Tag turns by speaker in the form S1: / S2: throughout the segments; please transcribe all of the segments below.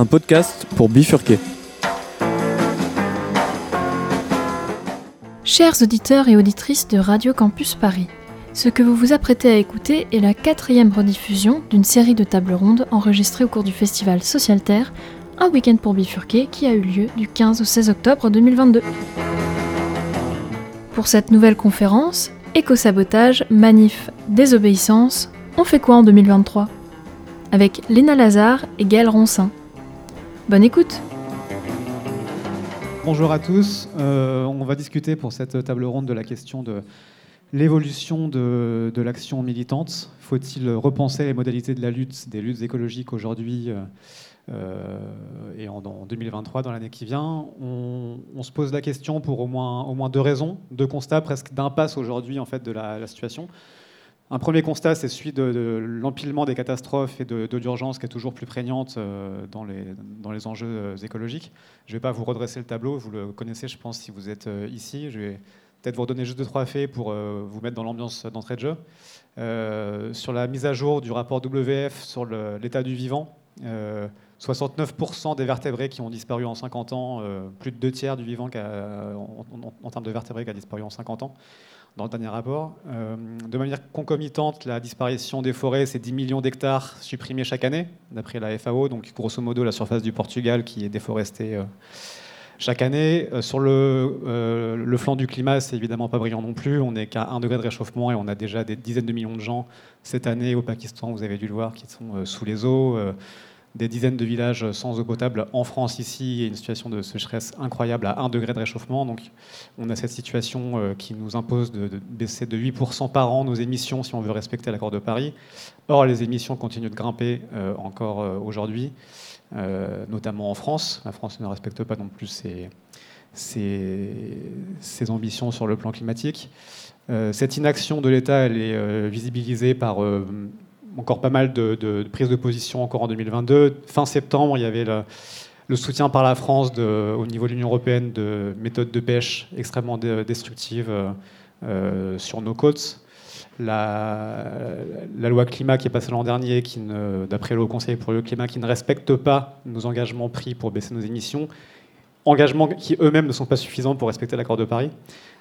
S1: un podcast pour bifurquer.
S2: Chers auditeurs et auditrices de Radio Campus Paris, ce que vous vous apprêtez à écouter est la quatrième rediffusion d'une série de tables rondes enregistrées au cours du festival Social Terre, un week-end pour bifurquer qui a eu lieu du 15 au 16 octobre 2022. Pour cette nouvelle conférence, éco-sabotage, manif, désobéissance, on fait quoi en 2023 Avec Léna Lazare et Gaël Roncin. Bonne écoute
S3: Bonjour à tous. Euh, on va discuter pour cette table ronde de la question de l'évolution de, l'action militante. Faut-il repenser les modalités de la lutte, des luttes écologiques aujourd'hui euh, euh, et en, 2023, dans l'année qui vient? On, se pose la question pour au moins, au moins deux raisons, deux constats presque d'impasse aujourd'hui en fait de la situation. Un premier constat, c'est celui de, l'empilement des catastrophes et de, l'urgence qui est toujours plus prégnante euh, dans les, enjeux euh, écologiques. Je ne vais pas vous redresser le tableau, vous le connaissez, je pense, si vous êtes euh, ici. Je vais peut-être vous redonner juste deux, trois faits pour vous mettre dans l'ambiance d'entrée de jeu. sur la mise à jour du rapport WF sur l'état du vivant, 69% des vertébrés qui ont disparu en 50 ans, plus de deux tiers du vivant en, en, termes de vertébrés qui a disparu en 50 ans dans le dernier rapport. Euh, de manière concomitante, la disparition des forêts, c'est 10 millions d'hectares supprimés chaque année, d'après la FAO, donc grosso modo la surface du Portugal qui est déforestée euh, chaque année. Euh, sur le, le, flanc du climat, c'est évidemment pas brillant non plus. On n'est qu'à 1 degré de réchauffement et on a déjà des dizaines de millions de gens cette année au Pakistan, vous avez dû le voir, qui sont sous les eaux des dizaines de villages sans eau potable en France ici et une situation de sécheresse incroyable à 1 degré de réchauffement. Donc on a cette situation euh, qui nous impose de, baisser de 8% par an nos émissions si on veut respecter l'accord de Paris. Or les émissions continuent de grimper euh, encore euh, aujourd'hui, notamment en France. La France ne respecte pas non plus ses, ses ambitions sur le plan climatique. cette inaction de l'État, elle est visibilisée par encore pas mal de, prises de position encore en 2022. Fin septembre, il y avait le, soutien par la France au niveau de l'Union européenne de méthodes de pêche extrêmement destructives euh, euh, sur nos côtes. La, loi climat qui est passée l'an dernier, d'après le Conseil pour le climat, qui ne respecte pas nos engagements pris pour baisser nos émissions, engagements qui eux-mêmes ne sont pas suffisants pour respecter l'accord de Paris.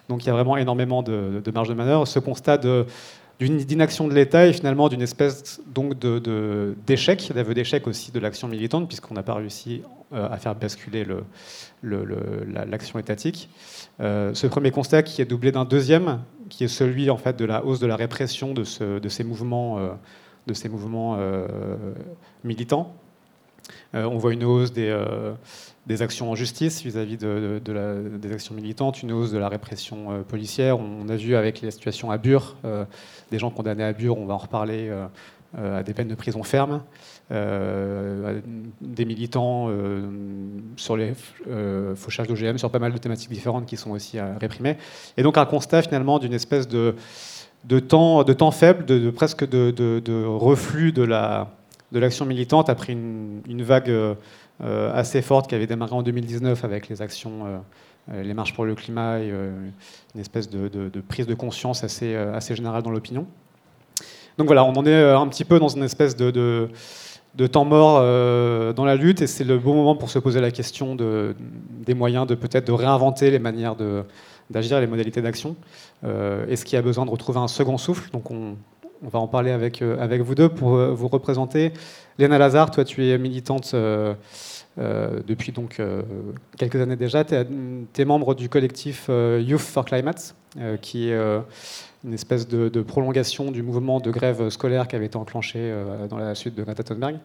S3: Donc il y a vraiment énormément de, de marge de manœuvre. Ce constat de d'une inaction de l'État et finalement d'une espèce donc d'échec, d'aveu d'échec aussi de l'action militante, puisqu'on n'a pas réussi euh, à faire basculer le, l'action étatique. Euh, ce premier constat qui est doublé d'un deuxième, qui est celui en fait de la hausse de la répression de, ce, de ces mouvements, euh, de ces mouvements militants. on voit une hausse des actions en justice vis-à-vis de, des actions militantes, une hausse de la répression euh, policière. On a vu avec les situations à Bure, euh, des gens condamnés à Bure, on va en reparler, euh, à des peines de prison ferme, des militants sur les fauchages d'OGM, sur pas mal de thématiques différentes qui sont aussi réprimées. Et donc un constat finalement d'une espèce de, de, temps, de temps faible, de, presque de, reflux de la de l'action militante après une, vague euh, assez forte qui avait démarré en 2019 avec les actions, euh, euh, les marches pour le climat et une espèce de, prise de conscience assez, assez générale dans l'opinion. Donc voilà, on en est un petit peu dans une espèce de, de temps mort dans la lutte et c'est le bon moment pour se poser la question de, des moyens de peut-être de réinventer les manières d'agir, les modalités d'action. Est-ce qu'il y a besoin de retrouver un second souffle? Donc on, on, va en parler avec, avec vous deux pour vous représenter. Léna Lazare, toi tu es militante euh, depuis donc euh, quelques années déjà. Tu es, membre du collectif euh, Youth for Climate, qui est une espèce de, prolongation du mouvement de grève scolaire qui avait été enclenché dans la suite de Greta Thunberg.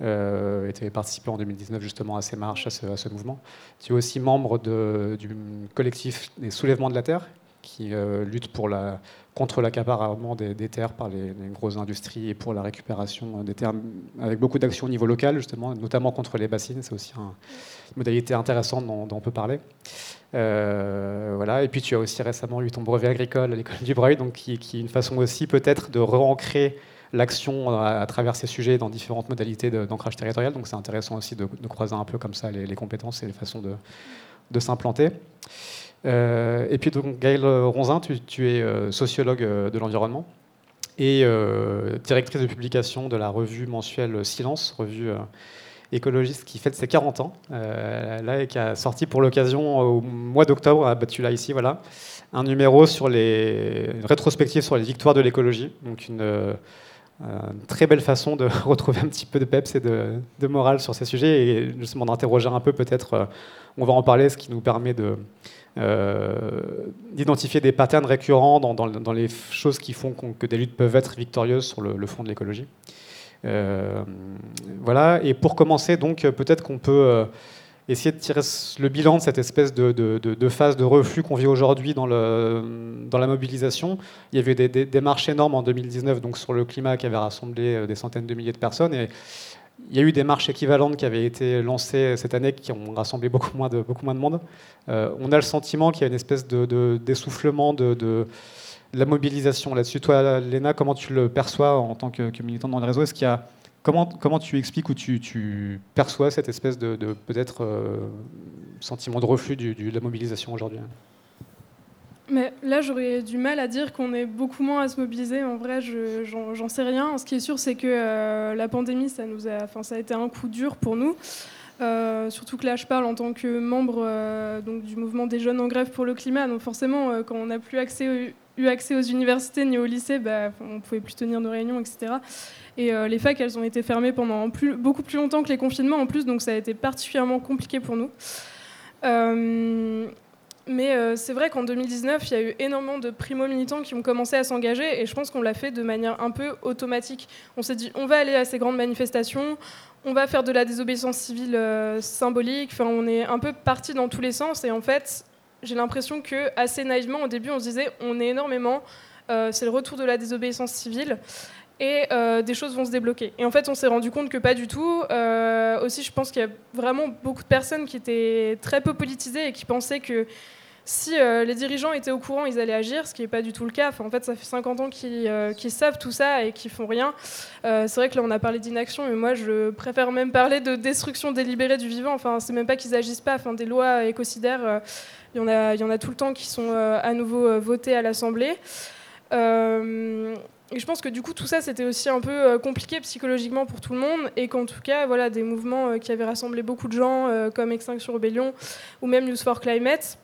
S3: avais participé en 2019 justement à ces marches, à ce, mouvement. Tu es aussi membre du collectif des soulèvements de la Terre, qui lutte pour la contre l'accaparement des, des, terres par les, grosses industries et pour la récupération des terres, avec beaucoup d'actions au niveau local, justement, notamment contre les bassines. C'est aussi une modalité intéressante dont, on peut parler. Euh, voilà. Et puis tu as aussi récemment eu ton brevet agricole à l'école du Breuil, donc qui, est une façon aussi peut-être de re-ancrer l'action à, travers ces sujets dans différentes modalités d'ancrage territorial. Donc c'est intéressant aussi de, croiser un peu comme ça les, les compétences et les façons de, de s'implanter. Euh, et puis donc Gaëlle Ronzin, tu, es euh, sociologue euh, de l'environnement et directrice de publication de la revue mensuelle Silence, revue écologiste qui fête ses 40 ans, là, et qui a sorti pour l'occasion au mois d'octobre, battu là ici, voilà, un numéro sur les une rétrospective sur les victoires de l'écologie. Donc une, très belle façon de retrouver un petit peu de peps et de, morale sur ces sujets et justement d'interroger un peu peut-être, on va en parler, ce qui nous permet de euh, d'identifier des patterns récurrents dans, les choses qui font que des luttes peuvent être victorieuses sur le, fond de l'écologie. Euh, voilà, et pour commencer, donc, peut-être qu'on peut, euh, essayer de tirer le bilan de cette espèce de, phase de reflux qu'on vit aujourd'hui dans, la mobilisation. Il y avait des, des, marches énormes en 2019 donc sur le climat qui avait rassemblé des centaines de milliers de personnes. Il y a eu des marches équivalentes qui avaient été lancées cette année qui ont rassemblé beaucoup moins de, beaucoup moins de monde. Euh, on a le sentiment qu'il y a une espèce d'essoufflement de, de, la mobilisation là-dessus. Toi, Léna, comment tu le perçois en tant que, militante dans le réseau Est-ce y a, comment, comment tu expliques ou tu, perçois cette espèce de, peut-être euh, sentiment de reflux de la mobilisation aujourd'hui?
S1: Mais là, j'aurais du mal à dire qu'on est beaucoup moins à se mobiliser. En vrai, j'en sais rien. Ce qui est sûr, c'est que euh, la pandémie, ça, a, a été un coup dur pour nous. Euh, surtout que là, je parle en tant que membre euh, du mouvement des jeunes en grève pour le climat. Donc forcément, quand on n'a plus eu accès aux universités ni au lycée, bah, on ne pouvait plus tenir nos réunions, etc. Et les facs, elles ont été fermées pendant beaucoup plus longtemps que les confinements en plus, donc ça a été particulièrement compliqué pour nous. Mais euh, c'est vrai qu'en 2019, il y a eu énormément de primo-militants qui ont commencé à s'engager et je pense qu'on l'a fait de manière un peu automatique. On s'est dit, on va aller à ces grandes manifestations, on va faire de la désobéissance civile euh, symbolique. Enfin, on est un peu parti dans tous les sens et en fait, j'ai l'impression que assez naïvement, au début, on se disait, on est énormément, euh, c'est le retour de la désobéissance civile et des choses vont se débloquer. Et en fait, on s'est rendu compte que pas du tout. aussi, je pense qu'il y a vraiment beaucoup de personnes qui étaient très peu politisées et qui pensaient que si euh, les dirigeants étaient au courant, ils allaient agir, ce qui n'est pas du tout le cas. en fait, ça fait 50 ans euh, qu'ils savent tout ça et qu'ils font rien. Euh, c'est vrai que là, on a parlé d'inaction, mais moi, je préfère même parler de destruction délibérée du vivant. Enfin, c'est même pas qu'ils agissent pas. Enfin, des lois écocidaires, il y, en a, tout le temps qui sont à nouveau votées à l'Assemblée. Et je pense que du coup, tout ça, c'était aussi un peu compliqué psychologiquement pour tout le monde, et qu'en tout cas, voilà, des mouvements qui avaient rassemblé beaucoup de gens, comme Extinction Rebellion ou même News for Climate,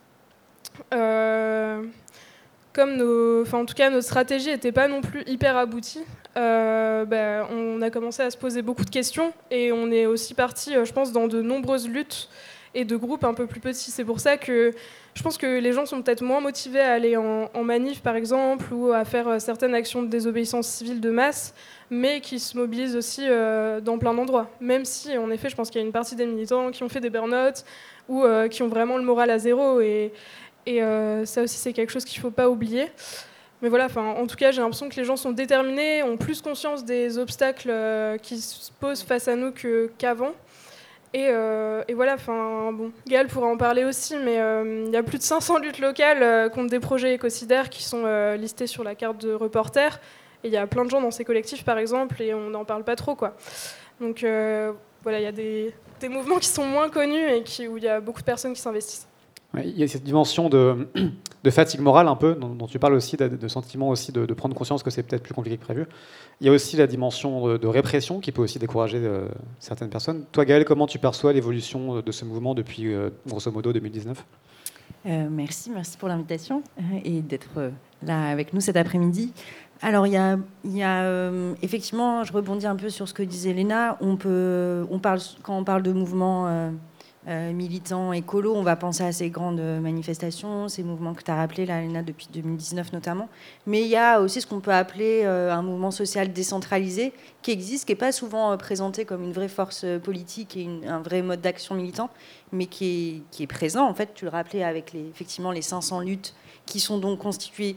S1: comme nos, en tout cas, notre stratégie n'était pas non plus hyper aboutie, euh, ben, on a commencé à se poser beaucoup de questions et on est aussi parti, euh, je pense, dans de nombreuses luttes et de groupes un peu plus petits. C'est pour ça que je pense que les gens sont peut-être moins motivés à aller en, manif, par exemple, ou à faire certaines actions de désobéissance civile de masse, mais qui se mobilisent aussi dans plein d'endroits. Même si, en effet, je pense qu'il y a une partie des militants qui ont fait des burn-out ou qui ont vraiment le moral à zéro. Et, et euh, ça aussi, c'est quelque chose qu'il ne faut pas oublier. Mais voilà, en tout cas, j'ai l'impression que les gens sont déterminés, ont plus conscience des obstacles euh, qui se posent face à nous qu'avant. et, euh, et, voilà, enfin, bon, Gaël pourra en parler aussi, mais il y a plus de 500 luttes locales contre des projets écocidaires qui sont listés sur la carte de reporter. Et il y a plein de gens dans ces collectifs, par exemple, et on n'en parle pas trop, quoi. Donc voilà, il y a des, mouvements qui sont moins connus et où il y a beaucoup de personnes qui s'investissent.
S3: Il y a cette dimension de, fatigue morale un peu, dont, tu parles aussi, de, sentiment aussi de, prendre conscience que c'est peut-être plus compliqué que prévu. Il y a aussi la dimension de, répression qui peut aussi décourager euh, certaines personnes. Toi, Gaël, comment tu perçois l'évolution de ce mouvement depuis, euh, grosso modo, 2019
S4: euh, Merci, merci pour l'invitation et d'être là avec nous cet après-midi. Alors, il y a, y a effectivement, je rebondis un peu sur ce que disait Léna, on peut, on parle, quand on parle de mouvement militants écolos, on va penser à ces grandes manifestations, ces mouvements que tu as rappelés, là, Léna, depuis 2019 notamment. Mais il y a aussi ce qu'on peut appeler euh, un mouvement social décentralisé qui existe, qui n'est pas souvent euh, présenté comme une vraie force politique et un vrai mode d'action militant, mais qui est, présent. En fait, tu le rappelais avec effectivement les 500 luttes qui sont donc constituées.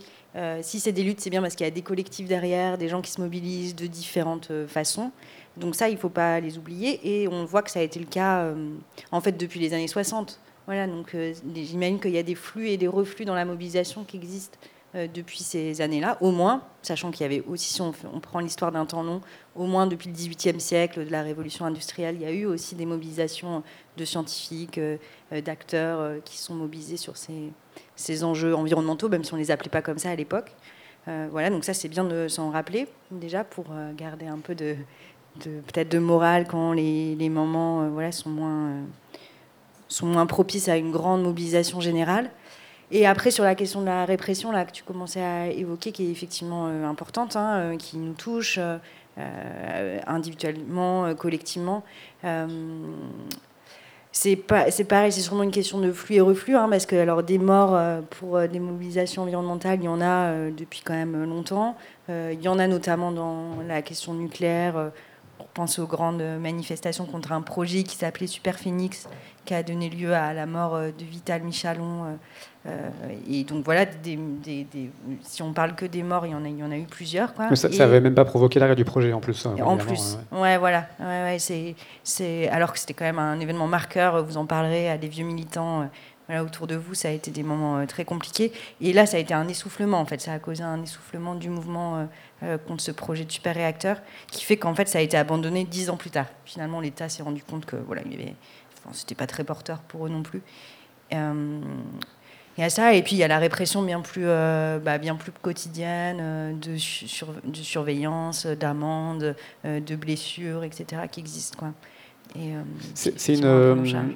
S4: si c'est des luttes, c'est bien parce qu'il y a des collectifs derrière, des gens qui se mobilisent de différentes façons. Donc ça, il ne faut pas les oublier. Et on voit que ça a été le cas euh, en fait depuis les années 60. Voilà, donc euh, j'imagine qu'il y a des flux et des reflux dans la mobilisation qui existent euh, depuis ces années-là, au moins, sachant qu'il y avait aussi, si on, prend l'histoire d'un temps long, au moins depuis le XVIIIe siècle, de la révolution industrielle, il y a eu aussi des mobilisations de scientifiques, d'acteurs qui sont mobilisés sur ces, ces, enjeux environnementaux, même si on ne les appelait pas comme ça à l'époque. voilà, donc ça c'est bien de s'en rappeler déjà pour garder un peu de, peut-être de morale quand les, moments voilà, sont, moins, sont moins propices à une grande mobilisation générale. Et après, sur la question de la répression, là, que tu commençais à évoquer, qui est effectivement importante, hein, qui nous touche individuellement, collectivement, c'est c'est pareil, c'est sûrement une question de flux et reflux, hein, parce que alors des morts euh, pour euh, des mobilisations environnementales, il y en a euh, depuis quand même longtemps. il y en a notamment dans la question nucléaire. On pense aux grandes manifestations contre un projet qui s'appelait Super Phoenix, qui a donné lieu à la mort de Vital Michalon euh, et donc voilà, des, si on parle que des morts, il y en a, il y en a eu plusieurs. Quoi.
S3: ça n'avait même pas provoqué l'arrêt du projet en plus. Hein,
S4: en plus, ouais, voilà. Ouais, c'est, c'est, alors que c'était quand même un événement marqueur, vous en parlerez à des vieux militants. Euh, voilà, autour de vous, ça a été des moments euh, très compliqués. Et là, ça a été un essoufflement, en fait. Ça a causé un essoufflement du mouvement contre ce projet de super réacteur, qui fait qu'en fait, ça a été abandonné dix ans plus tard. Finalement, l'État s'est rendu compte que voilà, il avait, c'était pas très porteur pour eux non plus. Il y a ça, et puis il y a la répression bien plus, euh, bah, bien plus quotidienne euh, de, de, surveillance, d'amendes, euh, de blessures, etc., qui existent. Quoi.
S3: c'est une.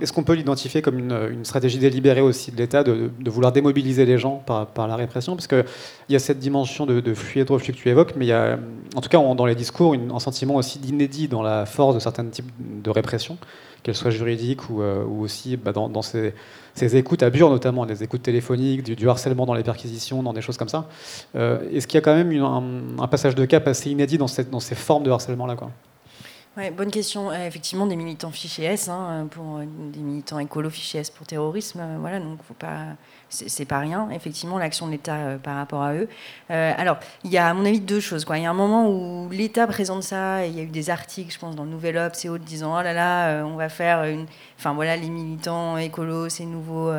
S3: Est-ce qu'on peut l'identifier comme une, stratégie délibérée aussi de l'État de, vouloir démobiliser les gens par, la répression? Parce qu'il y a cette dimension de, de et de reflux que tu évoques, mais il y a, en tout cas dans les discours, un sentiment aussi d'inédit dans la force de certains types de répression, qu'elles soient juridiques ou, ou aussi bah, dans, ces écoutes à Bure notamment, des écoutes téléphoniques, du, harcèlement dans les perquisitions, dans des choses comme ça. Euh, est-ce qu'il y a quand même un, passage de cap assez inédit dans, dans ces formes de harcèlement-là
S4: Ouais, bonne question. Euh, effectivement, des militants fichés S, hein, pour euh, des militants écolo fichés S pour terrorisme, voilà, donc faut pas, c'est pas rien. Effectivement, l'action de l'État par rapport à eux. alors, il y a à mon avis deux choses. Il y a un moment où l'État présente ça, il y a eu des articles, je pense, dans le Nouvel Obs et autres, disant oh là là, on va faire enfin voilà, les militants écolos, ces nouveaux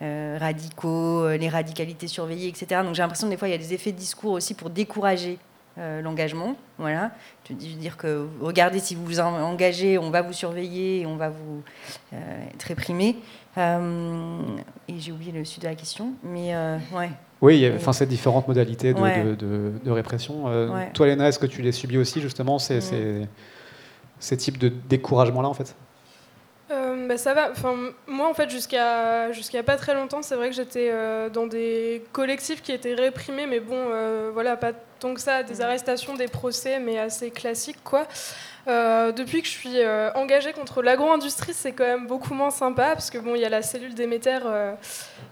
S4: radicaux, les radicalités surveillées, etc. Donc j'ai l'impression que des fois il y a des effets de discours aussi pour décourager euh, l'engagement. Voilà. Je veux dire que regardez, si vous vous engagez, on va vous surveiller, on va vous euh, être réprimé. Euh, et j'ai oublié le sud de la question, mais ouais.
S3: Oui, il y a enfin, ces différentes modalités de, de, répression. Toi, Léna, est-ce que tu les subis aussi, justement, ces, mm. ces, ces types de découragement-là, en fait?
S1: Bah, ça va. Enfin, moi, en fait, jusqu'à jusqu'à pas très longtemps, c'est vrai que j'étais dans des collectifs qui étaient réprimés, mais bon, voilà, pas donc ça, des arrestations, des procès, mais assez classiques, quoi. Euh, depuis que je suis euh, engagée contre l'agro-industrie, c'est quand même beaucoup moins sympa parce que bon, il y a la cellule Déméter euh,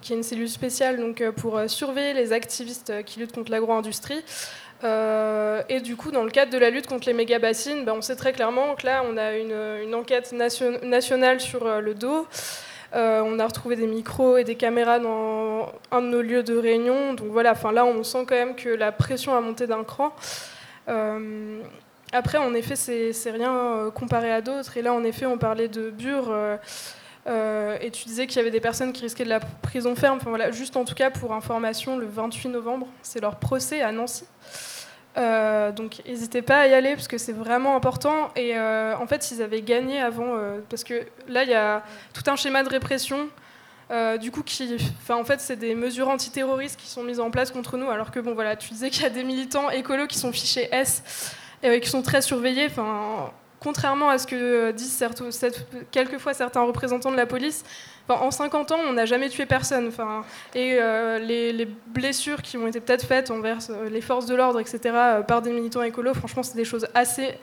S1: qui est une cellule spéciale donc pour surveiller les activistes qui luttent contre l'agro-industrie. Et du coup, dans le cadre de la lutte contre les méga bassines, ben, on sait très clairement que là, on a une, enquête nationale sur le dos. Euh, on a retrouvé des micros et des caméras dans un de nos lieux de réunion. Donc voilà, enfin là, on sent quand même que la pression a monté d'un cran. Euh, après, en effet, c'est rien euh, comparé à d'autres. Et là, en effet, on parlait de Bure. Et tu disais qu'il y avait des personnes qui risquaient de la prison ferme. Enfin, voilà, juste en tout cas, pour information, le 28 novembre, c'est leur procès à Nancy. Euh, donc n'hésitez pas à y aller parce que c'est vraiment important. Et euh, en fait, ils avaient gagné avant, euh, parce que là, il y a tout un schéma de répression. du coup, en fait, c'est des mesures antiterroristes qui sont mises en place contre nous, alors que bon, voilà, tu disais qu'il y a des militants écolos qui sont fichés S et qui sont très surveillés. Enfin, contrairement à ce que disent quelquefois certains représentants de la police, en 50 ans, on n'a jamais tué personne. Enfin, et euh, les, blessures qui ont été peut-être faites envers euh, les forces de l'ordre, etc., euh, par des militants écolos, franchement, c'est des choses assez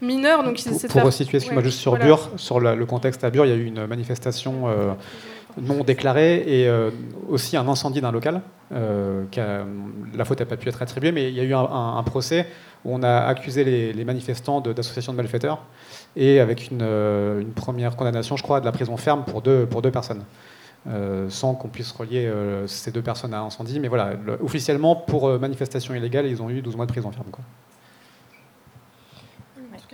S1: mineures. Donc,
S3: pour, pour resituer, excuse-moi, juste sur Bure, sur le contexte à Bure, il y a eu une manifestation non déclarée et aussi un incendie d'un local. la faute n'a pas pu être attribuée, mais il y a eu un, procès on a accusé les, manifestants d'association de malfaiteurs et avec euh, une, première condamnation, je crois, de la prison ferme pour deux, personnes. Euh, sans qu'on puisse relier euh, ces deux personnes à un incendie. Mais voilà, officiellement, pour manifestation illégale, ils ont eu 12 mois de prison ferme.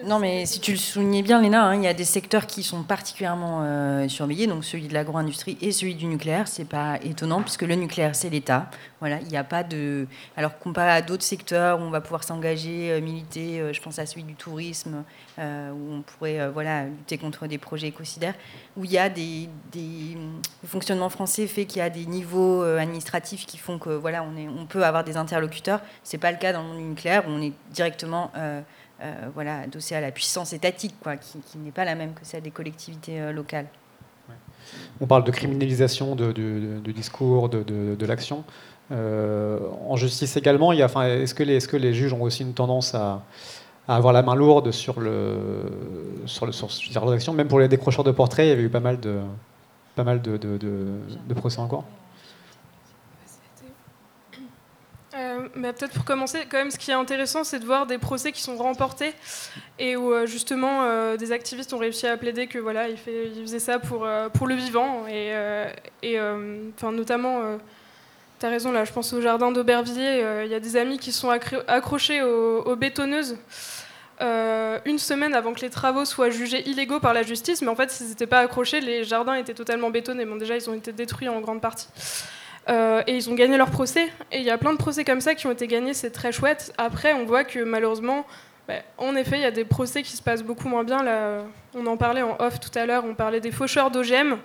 S4: Non, mais si tu le soulignais bien, Léna, hein, il y a des secteurs qui sont particulièrement euh, surveillés, donc celui de l'agro-industrie et celui du nucléaire. C'est pas étonnant puisque le nucléaire, c'est l'État. Voilà, il n'y a pas de. Alors comparé à d'autres secteurs où on va pouvoir s'engager, euh, militer, euh, je pense à celui du tourisme, où on pourrait voilà lutter contre des projets écocidaires, où il y a des, des... le fonctionnement français fait qu'il y a des niveaux administratifs qui font que voilà on, est, on peut avoir des interlocuteurs. C'est pas le cas dans le nucléaire où on est directement voilà, adossée à la puissance étatique, quoi, qui, n'est pas la même que celle des collectivités locales.
S3: On parle de criminalisation du discours, de, l'action. en justice également, est-ce que, est que, les juges ont aussi une tendance à, à avoir la main lourde sur le sur le sur, l'action. Même pour les décrocheurs de portraits, il y avait eu pas mal de pas mal de, de, de, procès en
S1: Euh, peut-être pour commencer, quand même, ce qui est intéressant, c'est de voir des procès qui sont remportés et où euh, justement euh, des activistes ont réussi à plaider que voilà, il, fait, il faisait ça pour pour le vivant et, et enfin notamment tu as raison, là, je pense au jardin d'Aubervilliers. Il y a des amis qui sont accrochés aux bétonneuses une semaine avant que les travaux soient jugés illégaux par la justice, mais en fait, s'ils n'étaient pas accrochés, les jardins étaient totalement bétonnés. Bon, déjà, ils ont été détruits en grande partie. Euh, et ils ont gagné leur procès. Et il y a plein de procès comme ça qui ont été gagnés, c'est très chouette. Après, on voit que malheureusement, bah, en effet, il y a des procès qui se passent beaucoup moins bien. On en parlait en off tout à l'heure, on parlait des faucheurs d'OGM.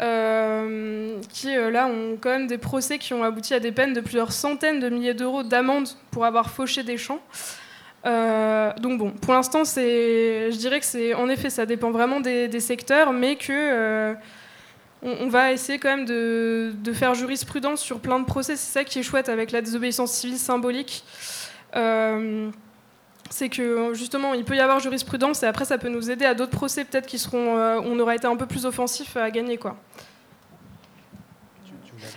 S1: Euh, qui là ont quand même des procès qui ont abouti à des peines de plusieurs centaines de milliers d'euros d'amende pour avoir fauché des champs. Euh, donc bon, pour l'instant, je dirais que c'est, en effet, ça dépend vraiment des, secteurs, mais que euh, on, va essayer quand même de, faire jurisprudence sur plein de procès. C'est ça qui est chouette avec la désobéissance civile symbolique. Euh, c'est que justement, il peut y avoir jurisprudence et après, ça peut nous aider à d'autres procès peut-être qui seront, on aura été un peu plus offensif à gagner, quoi.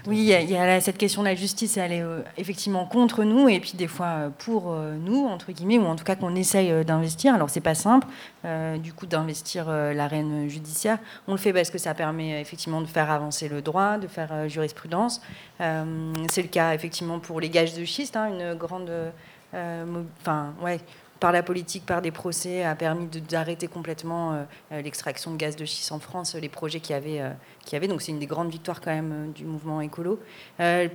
S4: Oui, il y, a, cette question de la justice, elle est euh, effectivement contre nous et puis des fois euh, pour euh, nous, entre guillemets, ou en tout cas qu'on essaye d'investir. Alors c'est pas simple, du coup, d'investir l'arène judiciaire. On le fait parce que ça permet effectivement de faire avancer le droit, de faire jurisprudence. c'est le cas effectivement pour les gages de schiste, hein, une grande. Enfin, ouais par la politique, par des procès, a permis d'arrêter complètement euh, euh, l'extraction de gaz de schiste en France, les projets qu'il y. Euh, qui avait. Donc c'est une des grandes victoires quand même du mouvement écolo.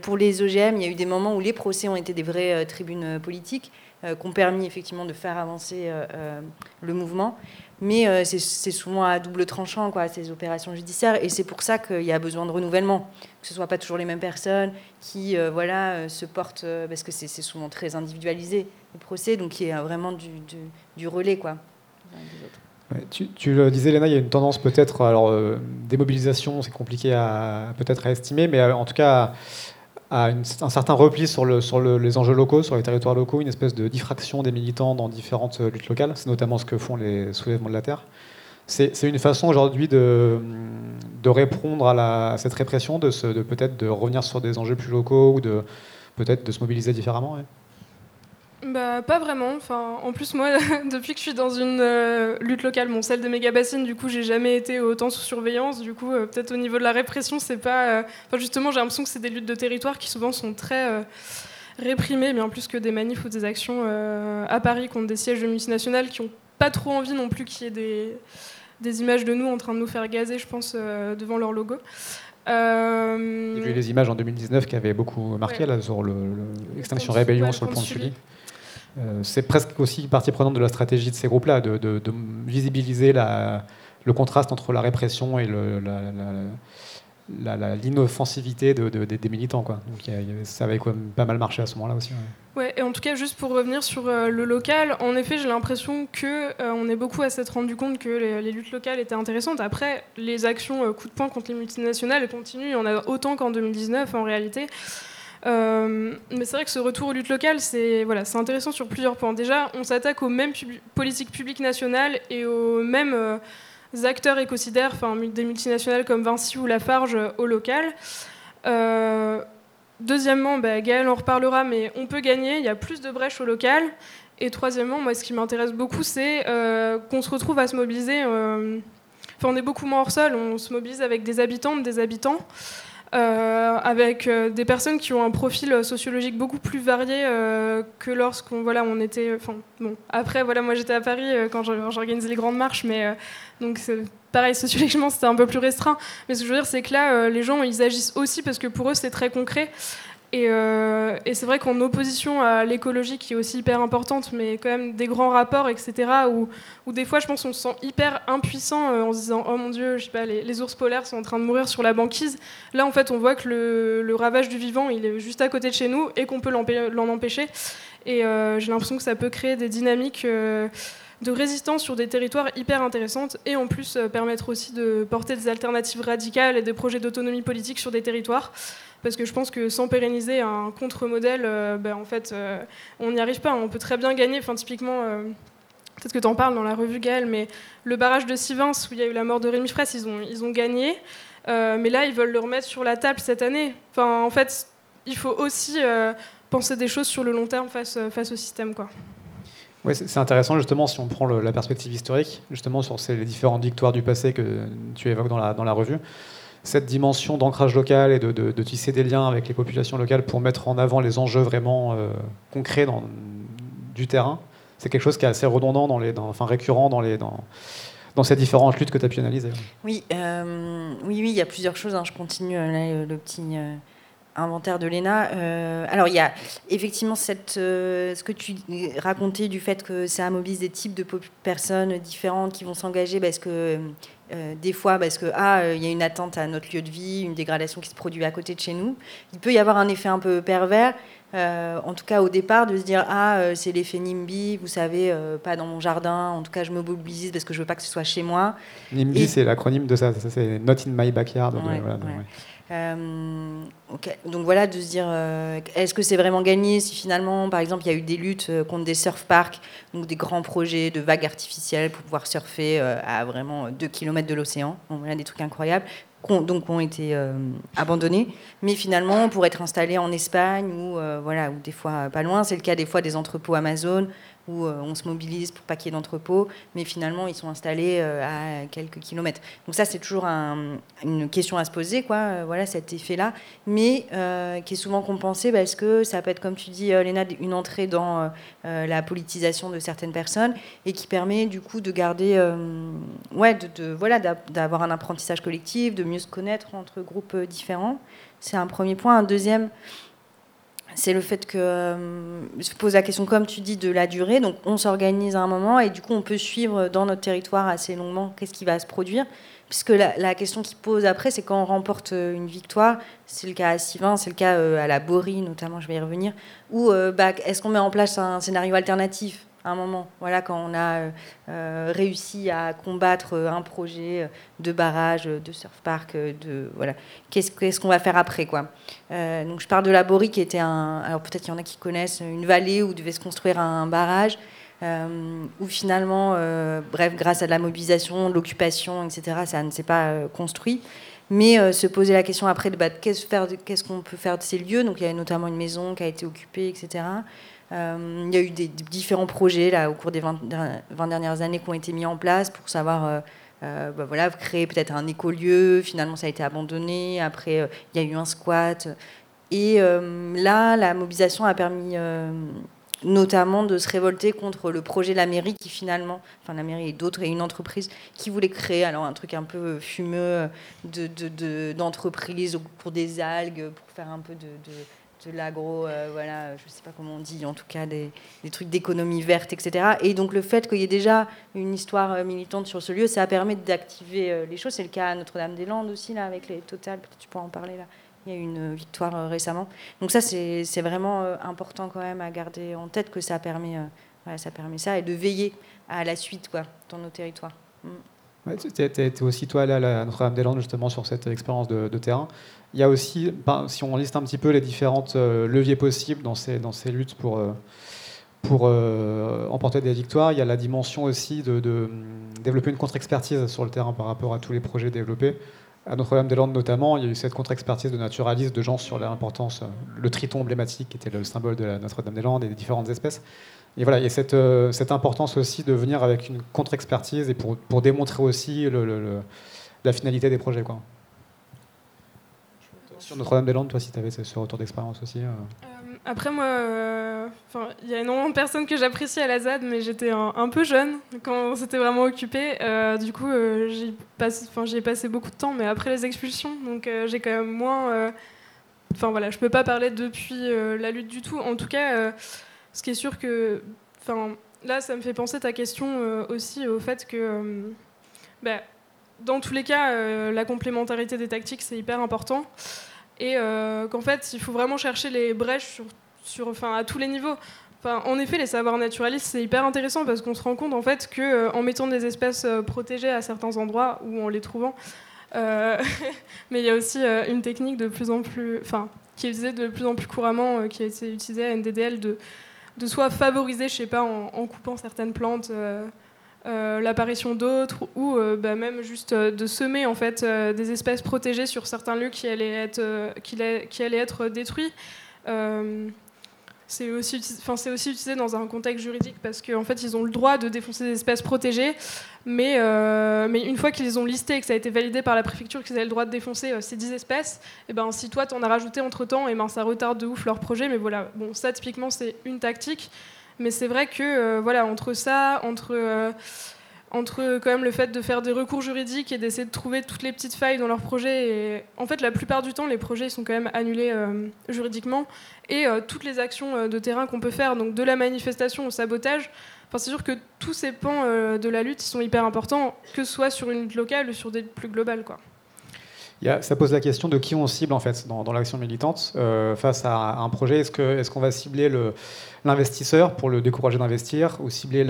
S4: pour les OGM, il y a eu des moments où les procès ont été des vraies tribunes politiques qui ont permis effectivement de faire avancer le mouvement. Mais c'est souvent à double tranchant, quoi, ces opérations judiciaires. Et c'est pour ça qu'il y a besoin de renouvellement. Que ce ne soit pas toujours les mêmes personnes qui voilà, se portent, parce que c'est souvent très individualisé le procès, donc il y a vraiment du, relais. Quoi,
S3: tu, le disais, Léna, il y a une tendance peut-être, alors euh, démobilisation, c'est compliqué à peut-être à estimer, mais euh, en tout cas à, un certain repli sur, le, sur les enjeux locaux, sur les territoires locaux, une espèce de diffraction des militants dans différentes luttes locales. C'est notamment ce que font les soulèvements de la terre. C'est une façon aujourd'hui de, répondre à, cette répression, de peut-être de revenir sur des enjeux plus locaux ou de peut-être de se mobiliser différemment
S1: bah, pas vraiment. Enfin, en plus, moi, depuis que je suis dans une euh, lutte locale, bon, celle des méga-bassines, du coup, j'ai jamais été autant sous surveillance. Du coup, euh, peut-être au niveau de la répression, c'est pas. Euh, enfin, justement, j'ai l'impression que c'est des luttes de territoire qui souvent sont très réprimées, bien plus que des manifs ou des actions à Paris contre des sièges de multinationales qui ont pas trop envie non plus qu'il y ait des, des, images de nous en train de nous faire gazer, je pense, devant leur logo.
S3: Euh... J'ai vu les images en 2019 qui avaient beaucoup marqué là, sur l'extinction rébellion sur le pont de Sully. Euh, c'est presque aussi partie prenante de la stratégie de ces groupes-là, de, visibiliser le contraste entre la répression et l'inoffensivité des militants. Donc, ça avait quand même pas mal marché à ce moment-là aussi.
S1: Ouais. et en tout cas, juste pour revenir sur euh, le local, en effet, j'ai l'impression que euh, est beaucoup à s'être rendu compte que les, luttes locales étaient intéressantes. Après, les actions coup de poing contre les multinationales continuent. Il y en a autant qu'en 2019 en réalité. Euh, mais c'est vrai que ce retour aux luttes locales, c'est voilà, intéressant sur plusieurs points. Déjà, on s'attaque aux mêmes politiques publiques nationales et aux mêmes euh, acteurs écocidaires, enfin, des multinationales comme Vinci ou Lafarge euh, au local. deuxièmement, bah, Gaël en reparlera, mais on peut gagner, il y a plus de brèches au local. Et troisièmement, moi, ce qui m'intéresse beaucoup, c'est qu'on se retrouve à se mobiliser. Enfin, on est beaucoup moins hors sol, on se mobilise avec des habitantes, des habitants. Euh, avec euh, des personnes qui ont un profil sociologique beaucoup plus varié euh, que lorsqu'on voilà on était enfin bon après voilà moi j'étais à Paris quand j'organisais les grandes marches mais donc pareil sociologiquement c'était un peu plus restreint. Mais ce que je veux dire c'est que là les gens ils agissent aussi parce que pour eux c'est très concret euh, et, c'est vrai qu'en opposition à l'écologie, qui est aussi hyper importante, mais quand même des grands rapports, etc., où, des fois, je pense qu'on se sent hyper impuissant euh, en se disant Oh mon Dieu, je sais pas, les, ours polaires sont en train de mourir sur la banquise. Là, en fait, on voit que le, ravage du vivant, il est juste à côté de chez nous et qu'on peut l'en empêcher. Et j'ai l'impression que ça peut créer des dynamiques de résistance sur des territoires hyper intéressantes et en plus permettre aussi de porter des alternatives radicales et des projets d'autonomie politique sur des territoires parce que je pense que sans pérenniser un contre-modèle, ben, en fait, on n'y arrive pas. On peut très bien gagner. Enfin, typiquement, peut-être que tu en parles dans la revue Gaël, mais le barrage de Sivins, où il y a eu la mort de Rémi Fraisse, ils ont, ils ont gagné. Euh, mais là, ils veulent le remettre sur la table cette année. Enfin, en fait, il faut aussi euh, penser des choses sur le long terme face, euh, face au système. Quoi.
S3: Ouais, c'est intéressant justement si on prend la perspective historique, justement sur ces, les différentes victoires du passé que tu évoques dans la, dans la revue. Cette dimension d'ancrage local et de, tisser des liens avec les populations locales pour mettre en avant les enjeux vraiment concrets dans, du terrain, c'est quelque chose qui est assez redondant, dans les, enfin récurrent dans, les, dans, dans ces différentes luttes que tu as pu analyser.
S4: Oui, euh, oui, oui, il y a plusieurs choses. Hein. Je continue euh, le, petit euh, inventaire de l'ENA. alors, il y a effectivement cette, ce que tu racontais du fait que ça mobilise des types de personnes différentes qui vont s'engager parce que des fois, parce que ah, il y a une attente à notre lieu de vie, une dégradation qui se produit à côté de chez nous. Il peut y avoir un effet un peu pervers euh, en tout cas au départ, de se dire ah euh, c'est l'effet NIMBY, vous savez, euh, pas dans mon jardin. En tout cas, je me mobilise parce que je veux pas que ce soit chez moi.
S3: NIMBY, c'est l'acronyme de ça, c'est Not in my backyard.
S4: donc voilà, de se dire est-ce que c'est vraiment gagné si finalement, par exemple, il y a eu des luttes contre des surf parks, donc des grands projets de vagues artificielles pour pouvoir surfer à vraiment 2 km de l'océan. voilà des trucs incroyables donc ont été euh, abandonnés, mais finalement pour être installés en Espagne ou euh, voilà ou des fois pas loin. C'est le cas des fois des entrepôts Amazon où euh, on se mobilise pour pas d'entrepôts, mais finalement ils sont installés à quelques kilomètres. Donc ça c'est toujours une question à se poser quoi. voilà cet effet-là, mais qui est souvent compensé parce que ça peut être comme tu dis Léna une entrée dans la politisation de certaines personnes et qui permet du coup de garder ouais de voilà d'avoir un apprentissage collectif, de mieux se connaître entre groupes euh, différents. C'est un premier point. Un deuxième, c'est le fait que euh, se pose la question, comme tu dis, de la durée. Donc, on s'organise à un moment et du coup, on peut suivre dans notre territoire assez longuement qu'est-ce qui va se produire. Puisque la, question qui pose après, c'est quand on remporte euh, une victoire, c'est le cas à Sivin, c'est le cas à la Borie notamment, je vais y revenir, ou bah, est-ce qu'on met en place un scénario alternatif? Un moment. Voilà, quand on a euh, euh, réussi à combattre euh, un projet de barrage, de surf park, de voilà, qu'est-ce qu'on va faire après quoi. donc je parle de la Borie qui était alors peut-être qu'il y en a qui connaissent une vallée où devait se construire un barrage. où finalement, bref, grâce à de la mobilisation, de l'occupation, etc., ça ne s'est pas construit. Mais se poser la question après de bah, qu'est-ce qu'on peut faire de ces lieux? Donc il y a notamment une maison qui a été occupée, etc. Euh, il y a eu des, différents projets là, au cours des 20, dernières années qui ont été mis en place pour savoir euh, euh, bah, voilà, créer peut-être un écolieu. Finalement, ça a été abandonné. Après, il y a eu un squat. Et là, la mobilisation a permis notamment de se révolter contre le projet de la mairie qui finalement, enfin la mairie et d'autres, et une entreprise qui voulait créer alors un truc un peu fumeux d'entreprise de, pour des algues, pour faire un peu de de l'agro, euh, voilà, je ne sais pas comment on dit, en tout cas des, trucs d'économie verte, etc. Et donc le fait qu'il y ait déjà une histoire euh, militante sur ce lieu, ça permet d'activer euh, les choses. C'est le cas à Notre-Dame-des-Landes aussi, là, avec les Total, peut-être tu pourras en parler là. Il y a eu une victoire récemment. Donc ça, c'est vraiment important quand même à garder en tête que ça permet, ça permet ça et de veiller à la suite quoi, dans nos territoires.
S3: Mm. tu es, aussi toi à Notre-Dame-des-Landes justement sur cette expérience de terrain. Il y a aussi, ben, si on liste un petit peu les différentes euh, leviers possibles dans ces, dans ces luttes pour, euh, pour euh, emporter des victoires, il y a la dimension aussi de, de développer une contre-expertise sur le terrain par rapport à tous les projets développés. À Notre-Dame-des-Landes notamment, il y a eu cette contre-expertise de naturalistes, de gens sur l'importance, le triton emblématique qui était le symbole de Notre-Dame-des-Landes et des différentes espèces. Et voilà, il y a cette, importance aussi de venir avec une contre-expertise et pour, pour démontrer aussi la finalité des projets. Sur Notre-Dame-des-Landes, toi, si tu avais ce retour d'expérience aussi euh.
S1: Euh, Après, moi, euh, il y a énormément de personnes que j'apprécie à la ZAD, mais j'étais un, peu jeune quand c'était vraiment occupé. du coup, j'y ai passé beaucoup de temps, mais après les expulsions, donc j'ai quand même moins. Enfin voilà, je peux pas parler depuis la lutte du tout. En tout cas, ce qui est sûr que. Là, ça me fait penser ta question aussi au fait que. Bah, dans tous les cas, la complémentarité des tactiques, c'est hyper important et euh, qu'en fait, il faut vraiment chercher les brèches sur, sur, enfin, à tous les niveaux. Enfin, en effet, les savoirs naturalistes, c'est hyper intéressant parce qu'on se rend compte en fait que en mettant des espèces protégées à certains endroits ou en les trouvant, mais il y a aussi une technique de plus en plus, enfin, qui est utilisée de plus en plus couramment, qui a été utilisée à NDDL de de soit favoriser, je sais pas, en, coupant certaines plantes, euh, euh, l'apparition d'autres, ou euh, bah, même juste de semer en fait des espèces protégées sur certains lieux qui allaient être, qui, qui être détruits. c'est aussi, aussi utilisé dans un contexte juridique parce qu'en fait, ils ont le droit de défoncer des espèces protégées, mais, euh, mais une fois qu'ils les ont listées et que ça a été validé par la préfecture qu'ils avaient le droit de défoncer euh, ces 10 espèces, et eh ben, si toi t'en as rajouté entre temps, et eh ben, ça retarde de ouf leur projet. Mais voilà, bon, ça typiquement c'est une tactique. Mais c'est vrai que euh, voilà, entre ça, entre, entre quand même le fait de faire des recours juridiques et d'essayer de trouver toutes les petites failles dans leur projet, et en fait la plupart du temps les projets sont quand même annulés juridiquement, et toutes les actions de terrain qu'on peut faire, donc de la manifestation au sabotage, c'est sûr que tous ces pans euh, de la lutte sont hyper importants, que ce soit sur une lutte locale ou sur des plus globales. Quoi.
S3: Ça pose la question de qui on cible en fait dans, l'action militante euh, face à un projet. Est-ce qu'on va cibler l'investisseur pour le décourager d'investir ou cibler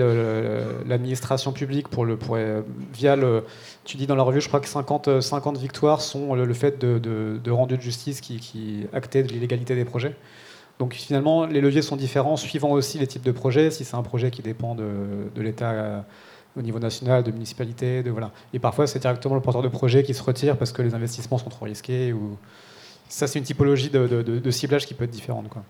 S3: l'administration publique pour le, euh, via le. Tu dis dans la revue, je crois que 50, 50 victoires sont le, fait de, de, rendu de justice qui, qui actait l'illégalité des projets. Donc finalement, les leviers sont différents suivant aussi les types de projets. Si c'est un projet qui dépend de, l'État euh, au niveau national, de municipalité, de voilà. Et parfois, c'est directement le porteur de projet qui se retire parce que les investissements sont trop risqués. Ou ça, c'est une typologie de, ciblage qui peut être différente, quoi.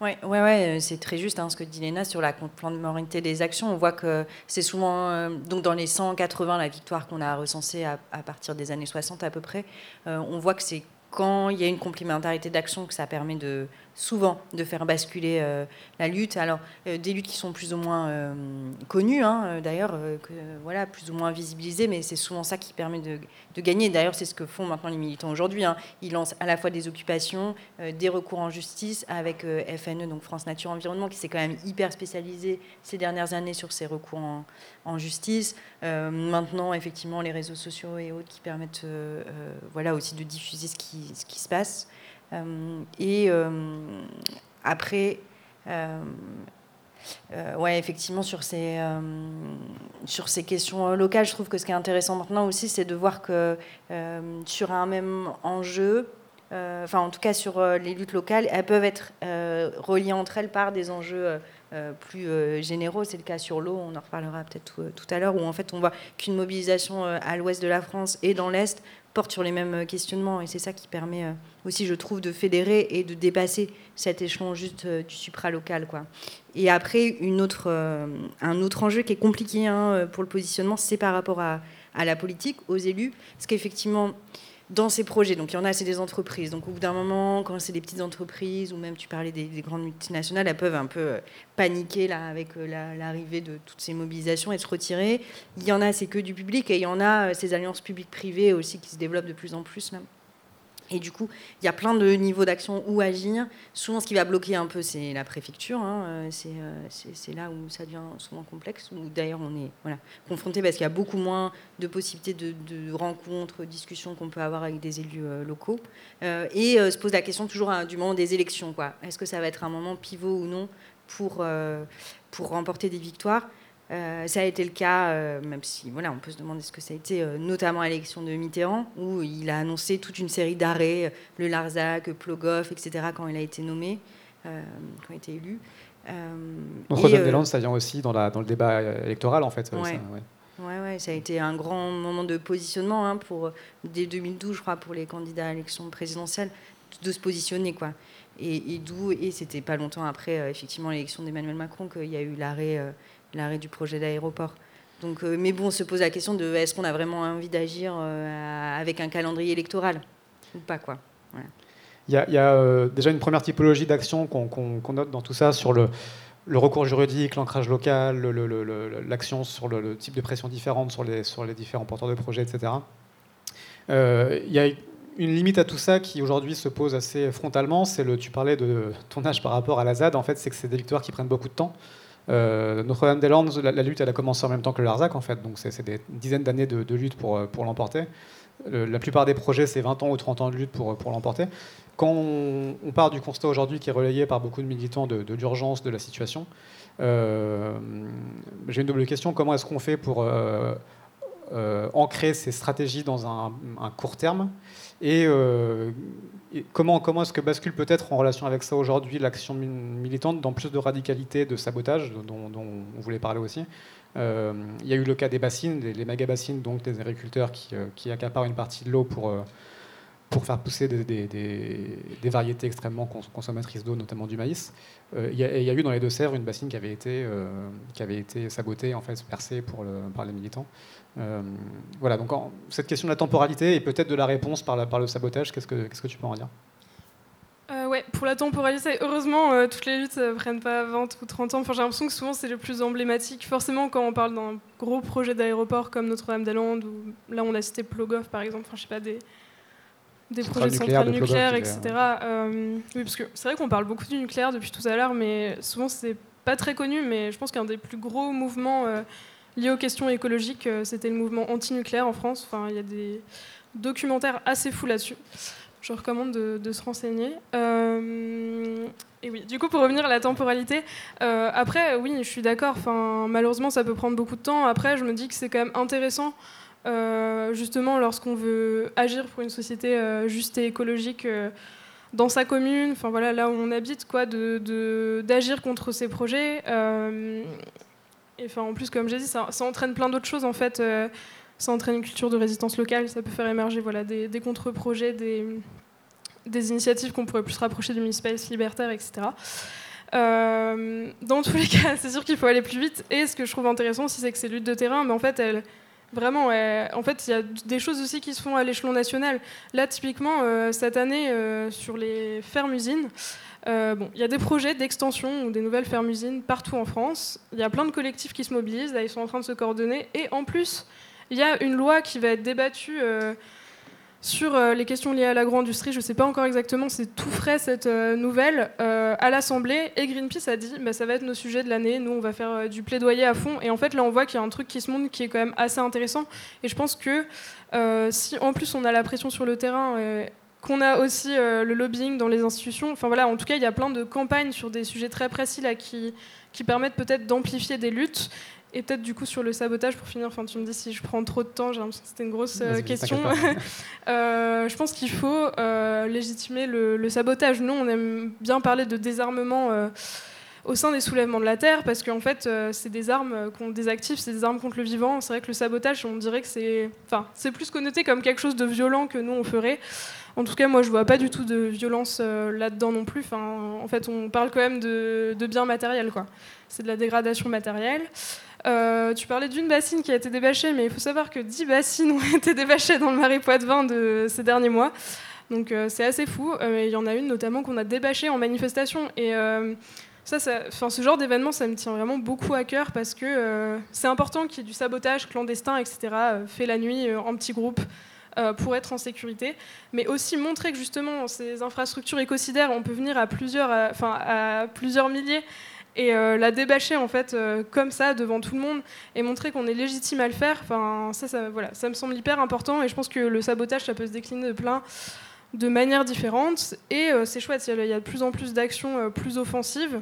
S4: Oui, ouais, ouais, euh, c'est très juste hein, ce que dit Léna sur la complémentarité des actions. On voit que c'est souvent, euh, donc dans les 180, la victoire qu'on a recensée à, partir des années 60 à peu près, on voit que c'est quand il y a une complémentarité d'action que ça permet de, souvent de faire basculer euh, la lutte. Alors, euh, des luttes qui sont plus ou moins euh, connues, hein, d'ailleurs, voilà, plus ou moins visibilisées, mais c'est souvent ça qui permet de, gagner. D'ailleurs, c'est ce que font maintenant les militants aujourd'hui. Hein. Ils lancent à la fois des occupations, des recours en justice, avec FNE, donc France Nature Environnement, qui s'est quand même hyper spécialisé ces dernières années sur ces recours en, justice. maintenant, effectivement, les réseaux sociaux et autres qui permettent voilà, aussi de diffuser ce qui se passe. Euh, et euh, après, euh, ouais, effectivement, sur ces, sur ces questions locales, je trouve que ce qui est intéressant maintenant aussi, c'est de voir que sur un même enjeu, enfin en tout cas sur les luttes locales, elles peuvent être reliées entre elles par des enjeux plus généraux. C'est le cas sur l'eau, on en reparlera peut-être tout, tout, à l'heure, où en fait on voit qu'une mobilisation à l'ouest de la France et dans l'est sur les mêmes euh, questionnements. Et c'est ça qui permet euh, aussi, je trouve, de fédérer et de dépasser cet échelon juste euh, du supralocal. Quoi. Et après, une autre, un autre enjeu qui est compliqué hein, pour le positionnement, c'est par rapport à, à, la politique, aux élus. Parce qu'effectivement, dans ces projets. Donc il y en a, c'est des entreprises. Donc au bout d'un moment, quand c'est des petites entreprises, ou même tu parlais des, grandes multinationales, elles peuvent un peu euh, paniquer là, avec euh, l'arrivée de toutes ces mobilisations et se retirer. Il y en a, c'est que du public, et il y en a, euh, ces alliances publiques-privées aussi qui se développent de plus en plus. Même. Et du coup, il y a plein de niveaux d'action où agir. Souvent, ce qui va bloquer un peu, c'est la préfecture. Hein. Euh, euh, c'est là où ça devient souvent complexe, où d'ailleurs on est confronté parce qu'il y a beaucoup moins de possibilités de, de rencontres, discussions qu'on peut avoir avec des élus euh, locaux. et se pose la question toujours hein, du moment des élections. Est-ce que ça va être un moment pivot ou non pour remporter des victoires? Euh, ça a été le cas, euh, même si voilà, on peut se demander ce que ça a été, euh, notamment à l'élection de Mitterrand, où il a annoncé toute une série d'arrêts, le Larzac, Plogoff, etc., quand il a été nommé, quand il a été élu.
S3: Notre-Dame-des-Landes, ça vient aussi dans, la, dans, le débat électoral, en fait.
S4: Ouais. Ça, ouais. Ouais, ça a été un grand moment de positionnement hein, pour, dès 2012, je crois, pour les candidats à l'élection présidentielle, de se positionner. Quoi. Et, et d'où, et c'était pas longtemps après, effectivement, l'élection d'Emmanuel Macron qu'il y a eu l'arrêt l'arrêt du projet d'aéroport. Donc, euh, mais bon, on se pose la question de est-ce qu'on a vraiment envie d'agir euh, avec un calendrier électoral ou pas quoi.
S3: Il y a, euh, déjà une première typologie d'action qu'on note dans tout ça sur le, recours juridique, l'ancrage local, l'action sur le, type de pression différente sur les, différents porteurs de projets, etc. il y a une limite à tout ça qui aujourd'hui se pose assez frontalement. C'est le, tu parlais de ton âge par rapport à la ZAD. En fait, c'est que c'est des victoires qui prennent beaucoup de temps. Euh, Notre-Dame-des-Landes, la, lutte, elle a commencé en même temps que le Larzac, en fait, donc c'est des dizaines d'années de, lutte pour, euh, l'emporter. la plupart des projets, c'est 20 ans ou 30 ans de lutte pour, l'emporter. Quand on, part du constat aujourd'hui qui est relayé par beaucoup de militants de, l'urgence de la situation, j'ai une double question. Comment est-ce qu'on fait pour ancrer ces stratégies dans un court terme et, euh, comment, comment est-ce que bascule peut-être en relation avec ça aujourd'hui l'action militante dans plus de radicalité, de sabotage, dont, on voulait parler aussi euh, Il y a eu le cas des bassines, les, méga-bassines, donc des agriculteurs qui, euh, qui, accaparent une partie de l'eau pour, pour faire pousser des, des, variétés extrêmement consommatrices d'eau, notamment du maïs. Il y, y, a eu dans les Deux-Sèvres une bassine qui avait été, qui avait été sabotée, en fait, percée pour le, par les militants. Euh, voilà, donc cette question de la temporalité et peut-être de la réponse par, par le sabotage, qu'est-ce que, qu'est-ce que tu peux en dire?
S1: Euh, ouais, pour la temporalité, heureusement, euh, toutes les luttes ne prennent pas 20 ou 30 ans. Enfin, j'ai l'impression que souvent c'est le plus emblématique. Forcément, quand on parle d'un gros projet d'aéroport comme Notre-Dame-des-Landes, ou là on a cité Plogoff par exemple, enfin, je sais pas, des, des projets de centrales nucléaires, etc. oui, parce que c'est vrai qu'on parle beaucoup du nucléaire depuis tout à l'heure, mais souvent c'est pas très connu. Mais je pense qu'un des plus gros mouvements lié aux questions écologiques, euh, c'était le mouvement anti-nucléaire en France. Enfin, il y a des documentaires assez fous là-dessus. Je recommande de, se renseigner. Euh, et oui, du coup, pour revenir à la temporalité, euh, après, oui, je suis d'accord. Enfin, malheureusement, ça peut prendre beaucoup de temps. Après, je me dis que c'est quand même intéressant, justement, lorsqu'on veut agir pour une société juste et écologique dans sa commune, enfin voilà, là où on habite, quoi, d'agir contre ces projets enfin, en plus, comme j'ai dit, ça, entraîne plein d'autres choses en fait. Euh, ça entraîne une culture de résistance locale, ça peut faire émerger voilà, des, contre-projets, des, initiatives qu'on pourrait plus rapprocher du space libertaire, etc. Euh, dans tous les cas, c'est sûr qu'il faut aller plus vite. Et ce que je trouve intéressant aussi, c'est que ces luttes de terrain, mais en fait, vraiment, en fait, il y a des choses aussi qui se font à l'échelon national. Là, typiquement, euh, cette année, sur les fermes-usines, euh, il y a des projets d'extension ou des nouvelles fermes-usines partout en France. Il y a plein de collectifs qui se mobilisent, ils sont en train de se coordonner. Et en plus, il y a une loi qui va être débattue euh, sur euh, les questions liées à l'agro-industrie. Je ne sais pas encore exactement, c'est tout frais cette nouvelle à l'Assemblée. Et Greenpeace a dit, bah, ça va être nos sujets de l'année. Nous, on va faire du plaidoyer à fond. Et en fait, là, on voit qu'il y a un truc qui se monte qui est quand même assez intéressant. Et je pense que si en plus on a la pression sur le terrain qu'on a aussi euh, le lobbying dans les institutions. Enfin voilà, en tout cas, il y a plein de campagnes sur des sujets très précis là qui, qui permettent peut-être d'amplifier des luttes. Et peut-être du coup sur le sabotage pour finir, enfin tu me dis si je prends trop de temps, j'ai l'impression que c'était une grosse euh, question. euh, je pense qu'il faut légitimer le, le, sabotage. Nous, on aime bien parler de désarmement au sein des soulèvements de la Terre, parce qu'en fait, c'est des armes qu'on désactive, c'est des armes contre le vivant. C'est vrai que le sabotage, on dirait que c'est, enfin, c'est plus connoté comme quelque chose de violent que nous on ferait. En tout cas, moi, je vois pas du tout de violence euh, là-dedans non plus. En fait, on parle quand même de, biens matériels, quoi. C'est de la dégradation matérielle. Euh, tu parlais d'une bassine qui a été débâchée, mais il faut savoir que 10 bassines ont été débâchées dans le marais Poitevin de ces derniers mois. Donc euh, c'est assez fou. Il y en a une notamment qu'on a débâchée en manifestation. Et ça ce genre d'événement, ça me tient vraiment beaucoup à cœur parce que c'est important qu'il y ait du sabotage clandestin, etc., fait la nuit en petits groupes. Euh, pour être en sécurité, mais aussi montrer que justement ces infrastructures écocidaires, on peut venir à plusieurs, euh, enfin à, plusieurs milliers et euh, la débâcher en fait comme ça devant tout le monde et montrer qu'on est légitime à le faire. Enfin ça, voilà, ça me semble hyper important et je pense que le sabotage ça peut se décliner de plein de manières différentes et c'est chouette. Il y, a de plus en plus d'actions plus offensives.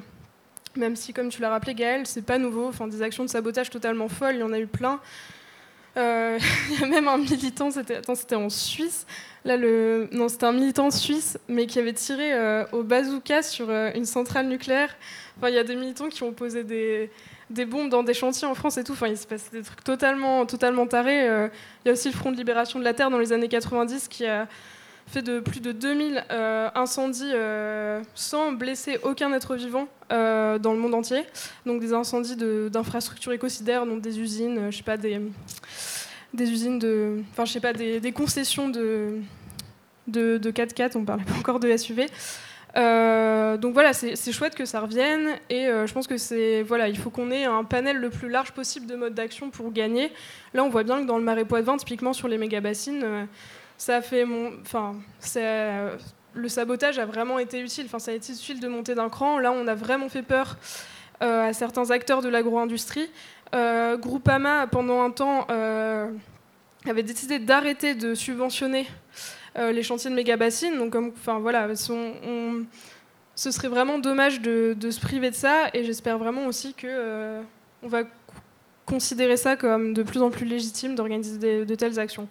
S1: Même si, comme tu l'as rappelé, Gaël, c'est pas nouveau. Enfin, des actions de sabotage totalement folles, il y en a eu plein. Euh, il y a même un militant, c'était, en Suisse. Là, le, non, c'était un militant suisse, mais qui avait tiré euh, au bazooka sur euh, une centrale nucléaire. Enfin, il y a des militants qui ont posé des, bombes dans des chantiers en France et tout. Enfin, il se passe des trucs totalement, totalement tarés. il y a aussi le Front de libération de la Terre dans les années 90 qui a fait de plus de 2000 euh, incendies euh, sans blesser aucun être vivant euh, dans le monde entier. Donc des incendies d'infrastructures écocidaires, donc des usines, je sais pas, des, usines de. Enfin, je sais pas, des, concessions de, de, de 4x4, on parlait pas encore de SUV. donc voilà, c'est chouette que ça revienne et je pense que c'est voilà, il faut qu'on ait un panel le plus large possible de modes d'action pour gagner. Là, on voit bien que dans le Marais Poitevin, typiquement sur les méga bassines, le sabotage a vraiment été utile. Ça a été utile de monter d'un cran. Là, on a vraiment fait peur euh, à certains acteurs de l'agro-industrie. Euh, Groupama, pendant un temps, euh, avait décidé d'arrêter de subventionner les chantiers de méga bassines. Donc, voilà, ce serait vraiment dommage de, se priver de ça. Et j'espère vraiment aussi que on va considérer ça comme de plus en plus légitime d'organiser de, telles actions.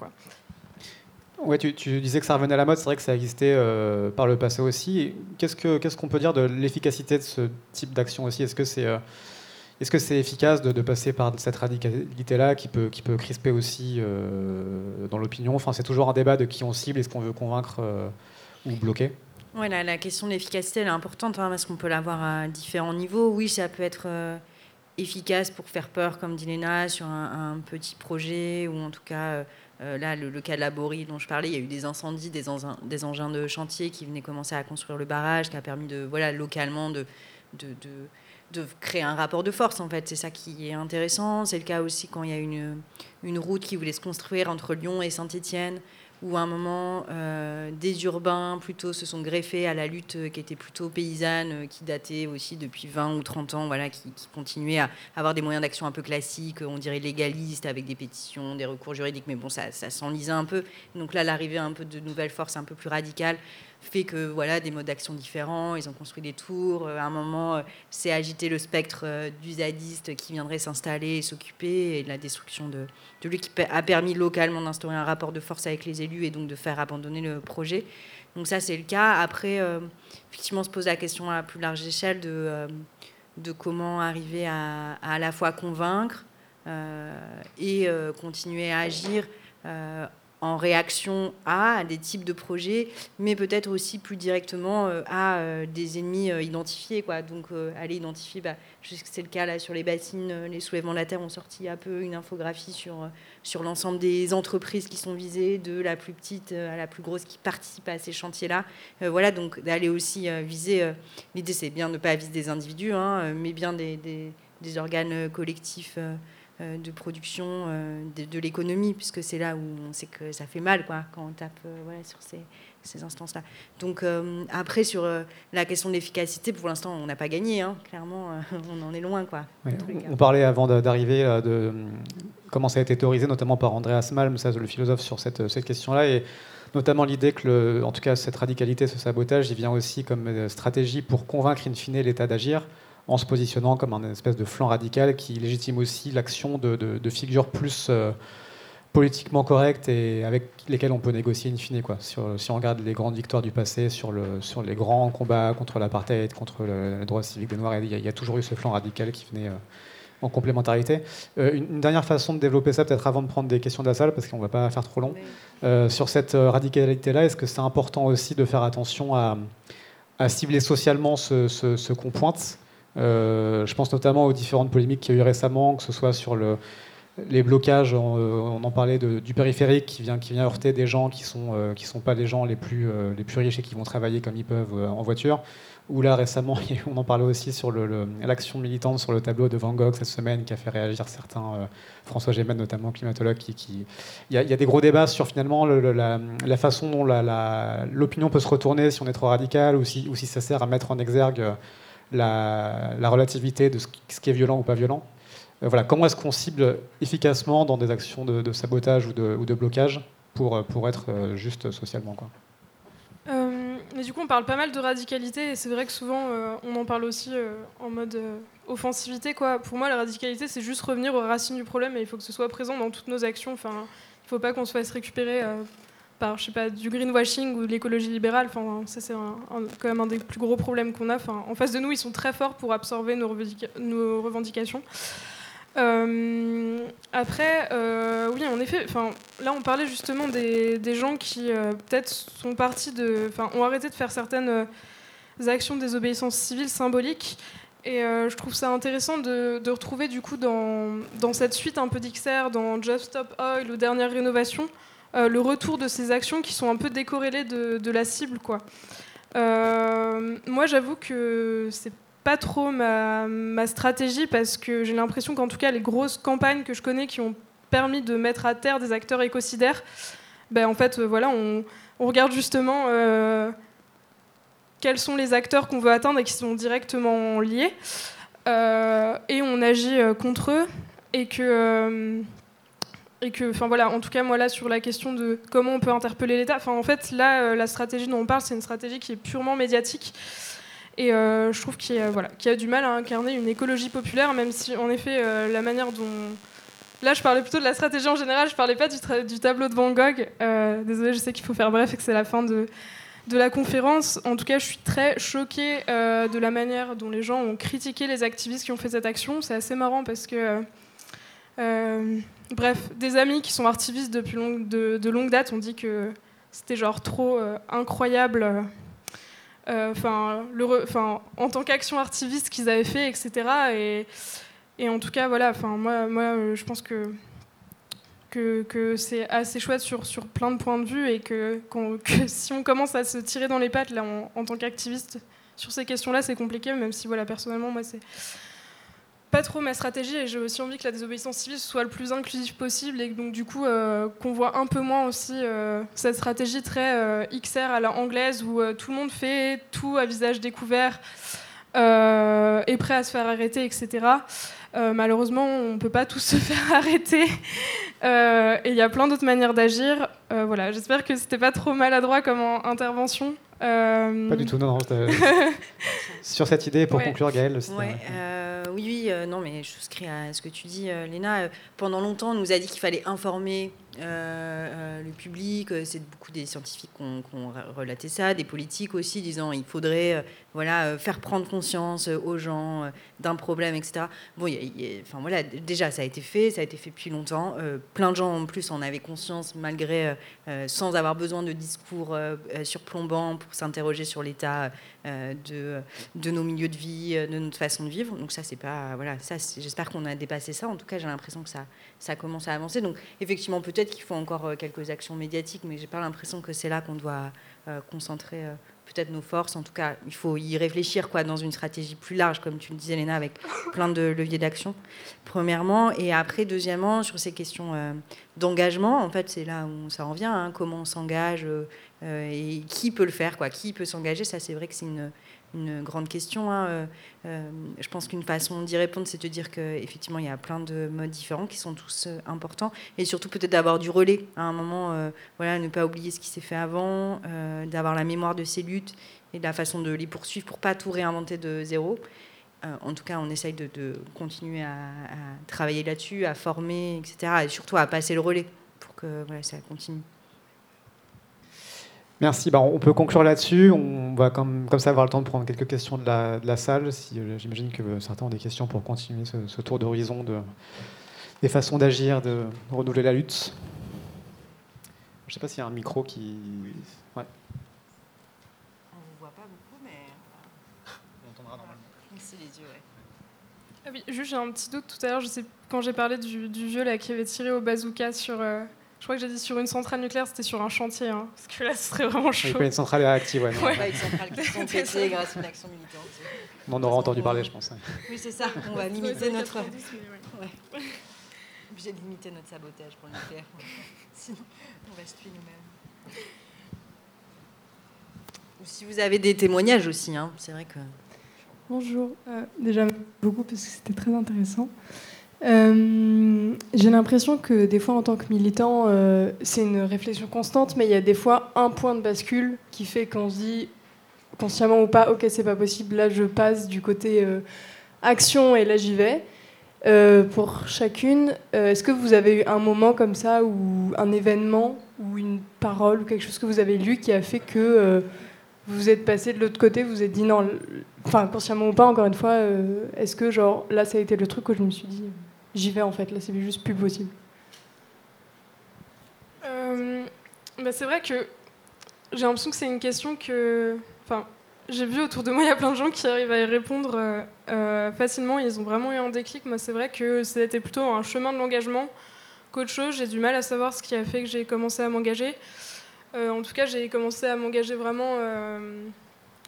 S3: Ouais, tu, disais que ça revenait à la mode, c'est vrai que ça existait euh, par le passé aussi. Qu'est-ce qu'on peut dire de l'efficacité de ce type d'action aussi? Est-ce que c'est euh, est -ce c'est efficace de, passer par cette radicalité-là qui peut, qui peut crisper aussi euh, dans l'opinion? Enfin, C'est toujours un débat de qui on cible, est-ce qu'on veut convaincre ou bloquer
S4: ouais, la, question de l'efficacité elle est importante hein, parce qu'on peut l'avoir à différents niveaux. Oui, ça peut être efficace pour faire peur, comme dit Léna, sur un, petit projet ou en tout cas euh, là, le, cas de la Borie dont je parlais, il y a eu des incendies, des, engins de chantier qui venaient commencer à construire le barrage, qui a permis de, voilà, localement de, de, de, créer un rapport de force. En fait, c'est ça qui est intéressant. C'est le cas aussi quand il y a une, une route qui voulait se construire entre Lyon et Saint-Étienne où à un moment, euh, des urbains plutôt se sont greffés à la lutte qui était plutôt paysanne, euh, qui datait aussi depuis 20 ou 30 ans, voilà, qui, continuait à avoir des moyens d'action un peu classiques, on dirait légalistes, avec des pétitions, des recours juridiques, mais bon, ça, ça s'enlisait un peu. Donc là, l'arrivée un peu de nouvelles forces un peu plus radicales fait que voilà des modes d'action différents. Ils ont construit des tours. Euh, à un moment, euh, c'est agité le spectre euh, du zadiste qui viendrait s'installer et s'occuper et la destruction de, de lui qui a permis localement d'instaurer un rapport de force avec les élus et donc de faire abandonner le projet. Donc ça, c'est le cas. Après, effectivement, on se pose la question à plus large échelle de, de comment arriver à, à, la fois convaincre et continuer à agir en réaction à, des types de projets, mais peut-être aussi plus directement euh, à euh, des ennemis euh, identifiés. Quoi. Donc aller identifier, bah, c'est le cas là sur les bassines, les soulèvements de la terre ont sorti un peu une infographie sur, sur l'ensemble des entreprises qui sont visées, de la plus petite à la plus grosse qui participent à ces chantiers-là. voilà, donc d'aller aussi viser, l'idée c'est bien de ne pas viser des individus, hein, mais bien des, des, organes collectifs. De production euh, de, l'économie, puisque c'est là où on sait que ça fait mal quoi, quand on tape euh, sur ces, ces instances-là. Donc après, sur la question de l'efficacité, pour l'instant, on n'a pas gagné, hein. clairement, on en est loin. Quoi,
S3: on parlait avant d'arriver de comment ça a été théorisé, notamment par Andreas Malm, ça, le philosophe, sur cette, cette question-là. Et notamment l'idée que, le, en tout cas, cette radicalité, ce sabotage, il vient aussi comme stratégie pour convaincre in fine l'État d'agir en se positionnant comme un espèce de flanc radical qui légitime aussi l'action de, figures plus euh, politiquement correctes et avec lesquelles on peut négocier in fine. Quoi. si on regarde les grandes victoires du passé, sur, le, sur les grands combats contre l'apartheid, contre le, les droits civiques des Noirs, il y, a, toujours eu ce flanc radical qui venait euh, en complémentarité. Euh, une, dernière façon de développer ça, peut-être avant de prendre des questions de la salle, parce qu'on ne va pas faire trop long, sur cette radicalité-là, est-ce que c'est important aussi de faire attention à, cibler socialement ce, ce qu'on pointe je pense notamment aux différentes polémiques qu'il y a eu récemment, que ce soit sur le, les blocages, on, euh, en parlait du périphérique qui vient, heurter des gens qui ne sont, euh, sont pas les gens les plus, riches et qui vont travailler comme ils peuvent en voiture. Ou là récemment, on en parlait aussi sur l'action militante sur le tableau de Van Gogh cette semaine qui a fait réagir certains, François Gémen notamment, climatologue. Qui. Il, y a, des gros débats sur finalement la, façon dont l'opinion peut se retourner si on est trop radical ou si ça sert à mettre en exergue la, relativité de ce qui est violent ou pas violent. Euh, voilà, comment est-ce qu'on cible efficacement dans des actions de, sabotage ou de, blocage pour, pour être euh, juste socialement quoi?
S1: Euh, mais du coup, on parle pas mal de radicalité et c'est vrai que souvent on en parle aussi en mode offensivité. Quoi. Pour moi, la radicalité, c'est juste revenir aux racines du problème et il faut que ce soit présent dans toutes nos actions. Enfin, il ne faut pas qu'on se fasse récupérer par je sais pas, du greenwashing ou de l'écologie libérale. Enfin, ça, c'est quand même un des plus gros problèmes qu'on a. En face de nous, ils sont très forts pour absorber nos, revendications. Euh, après, euh, oui, en effet, là, on parlait justement des, gens qui euh, peut-être sont partis ont arrêté de faire certaines actions de désobéissance civile symboliques. Et je trouve ça intéressant de, retrouver du coup dans, dans cette suite un peu d'XR, dans Just Stop Oil ou Dernière Rénovation, euh, le retour de ces actions qui sont un peu décorrélées de, la cible. Quoi. Euh, moi, j'avoue que c'est pas trop ma, stratégie parce que j'ai l'impression qu'en tout cas, les grosses campagnes que je connais qui ont permis de mettre à terre des acteurs écocidaires, ben, en fait, euh, voilà, on, regarde justement quels sont les acteurs qu'on veut atteindre et qui sont directement liés. et on agit contre eux. Et que et que, enfin voilà, en tout cas moi là sur la question de comment on peut interpeller l'État, enfin en fait là la stratégie dont on parle c'est une stratégie qui est purement médiatique et je trouve qu'il voilà, a du mal à incarner une écologie populaire, même si en effet la manière dont Là, je parlais plutôt de la stratégie en général, je parlais pas du, tableau de Van Gogh. Euh, désolée, je sais qu'il faut faire bref et que c'est la fin de, la conférence. En tout cas, je suis très choquée euh, de la manière dont les gens ont critiqué les activistes qui ont fait cette action. C'est assez marrant parce que, euh, bref, des amis qui sont activistes depuis de, longue date ont dit que c'était genre trop incroyable. Enfin, en tant qu'action activiste qu'ils avaient fait, etc. Et en tout cas, voilà, enfin, moi, moi, euh, je pense que, que, que c'est assez chouette sur, sur plein de points de vue et que, que si on commence à se tirer dans les pattes là, en, tant qu'activiste sur ces questions-là, c'est compliqué, même si, voilà, personnellement, moi, c'est pas trop ma stratégie et j'ai aussi envie que la désobéissance civile soit le plus inclusif possible et donc du coup euh, qu'on voit un peu moins aussi euh, cette stratégie très XR à la anglaise où tout le monde fait tout à visage découvert est prêt à se faire arrêter etc euh, malheureusement, on peut pas tous se faire arrêter. Euh, et il y a plein d'autres manières d'agir. Euh, voilà, J'espère que c'était pas trop maladroit comme intervention.
S3: Pas du tout, non, non. Sur cette idée, pour conclure, Gaëlle.
S4: oui, oui, non, mais je souscris à ce que tu dis, Léna. Pendant longtemps, on nous a dit qu'il fallait informer euh, euh, le public, euh, c'est beaucoup des scientifiques qui ont, relaté ça, des politiques aussi, disant il faudrait voilà, faire prendre conscience aux gens d'un problème, etc. Bon, enfin, voilà, déjà, ça a été fait, ça a été fait depuis longtemps. plein de gens en plus en avaient conscience, malgré, sans avoir besoin de discours surplombants pour s'interroger sur l'état de, de nos milieux de vie, de notre façon de vivre. Donc ça, c'est pas... Voilà, ça, j'espère qu'on a dépassé ça. En tout cas, j'ai l'impression que ça, ça commence à avancer. Donc effectivement, peut-être qu'il faut encore euh, quelques actions médiatiques, mais j'ai pas l'impression que c'est là qu'on doit euh, concentrer euh, peut-être nos forces. En tout cas, il faut y réfléchir quoi, dans une stratégie plus large, comme tu le disais, Léna, avec plein de leviers d'action, premièrement. Et après, deuxièmement, sur ces questions d'engagement, en fait, c'est là où ça en vient. Hein, comment on s'engage et qui peut le faire, quoi, qui peut s'engager. Ça, c'est vrai que c'est une une grande question. Hein. Euh, euh, je pense qu'une façon d'y répondre, c'est de dire qu'effectivement, il y a plein de modes différents qui sont tous euh, importants. Et surtout, peut-être d'avoir du relais à un moment, voilà, ne pas oublier ce qui s'est fait avant, d'avoir la mémoire de ces luttes et de la façon de les poursuivre pour pas tout réinventer de zéro. en tout cas, on essaye de, continuer à, travailler là-dessus, à former, etc. Et surtout à passer le relais pour que ça continue.
S3: Merci. Bah, on peut conclure là-dessus. On va comme, comme ça avoir le temps de prendre quelques questions de la, de la salle. Si, euh, J'imagine que certains ont des questions pour continuer ce, tour d'horizon de, des façons d'agir, de renouveler la lutte. Je ne sais pas s'il y a un micro qui.
S4: Ouais. On ne voit pas beaucoup, mais. On entendra normalement. C'est les yeux,
S1: ah oui, juste j'ai un petit doute tout à l'heure. Je sais quand j'ai parlé du, du, vieux là qui avait tiré au bazooka sur. Euh, je crois que j'ai dit sur une centrale nucléaire, c'était sur un chantier, hein, parce que là, ce serait vraiment chaud.
S3: Une centrale réactive, ouais.
S4: ouais. Pas une centrale qui sont pétées grâce à une action militante.
S3: On en aura entendu parler, je pense.
S4: Oui, c'est ça. On va limiter notre. Ouais. Obligé de limiter notre sabotage pour le nucléaire. Sinon, on va se tuer nous-mêmes. Si vous avez des témoignages aussi, hein, c'est vrai que.
S5: Bonjour. Euh, déjà, beaucoup parce que c'était très intéressant. Euh, j'ai l'impression que des fois, en tant que militant, euh, c'est une réflexion constante, mais il y a des fois un point de bascule qui fait qu'on se dit, consciemment ou pas, ok, c'est pas possible, là je passe du côté euh, action et là j'y vais. pour chacune, est-ce que vous avez eu un moment comme ça, ou un événement, ou une parole, ou quelque chose que vous avez lu qui a fait que vous êtes passé de l'autre côté, vous vous êtes dit non, enfin consciemment ou pas, encore une fois, est-ce que genre là ça a été le truc où je me suis dit j'y vais en fait. Là, c'est juste plus possible?
S1: Euh, bah, c'est vrai que j'ai l'impression que c'est une question que. Enfin, j'ai vu autour de moi, il y a plein de gens qui arrivent à y répondre euh, euh, facilement. Ils ont vraiment eu un déclic. Moi, c'est vrai que c'était plutôt un chemin de l'engagement qu'autre chose. J'ai du mal à savoir ce qui a fait que j'ai commencé à m'engager. En tout cas, j'ai commencé à m'engager vraiment.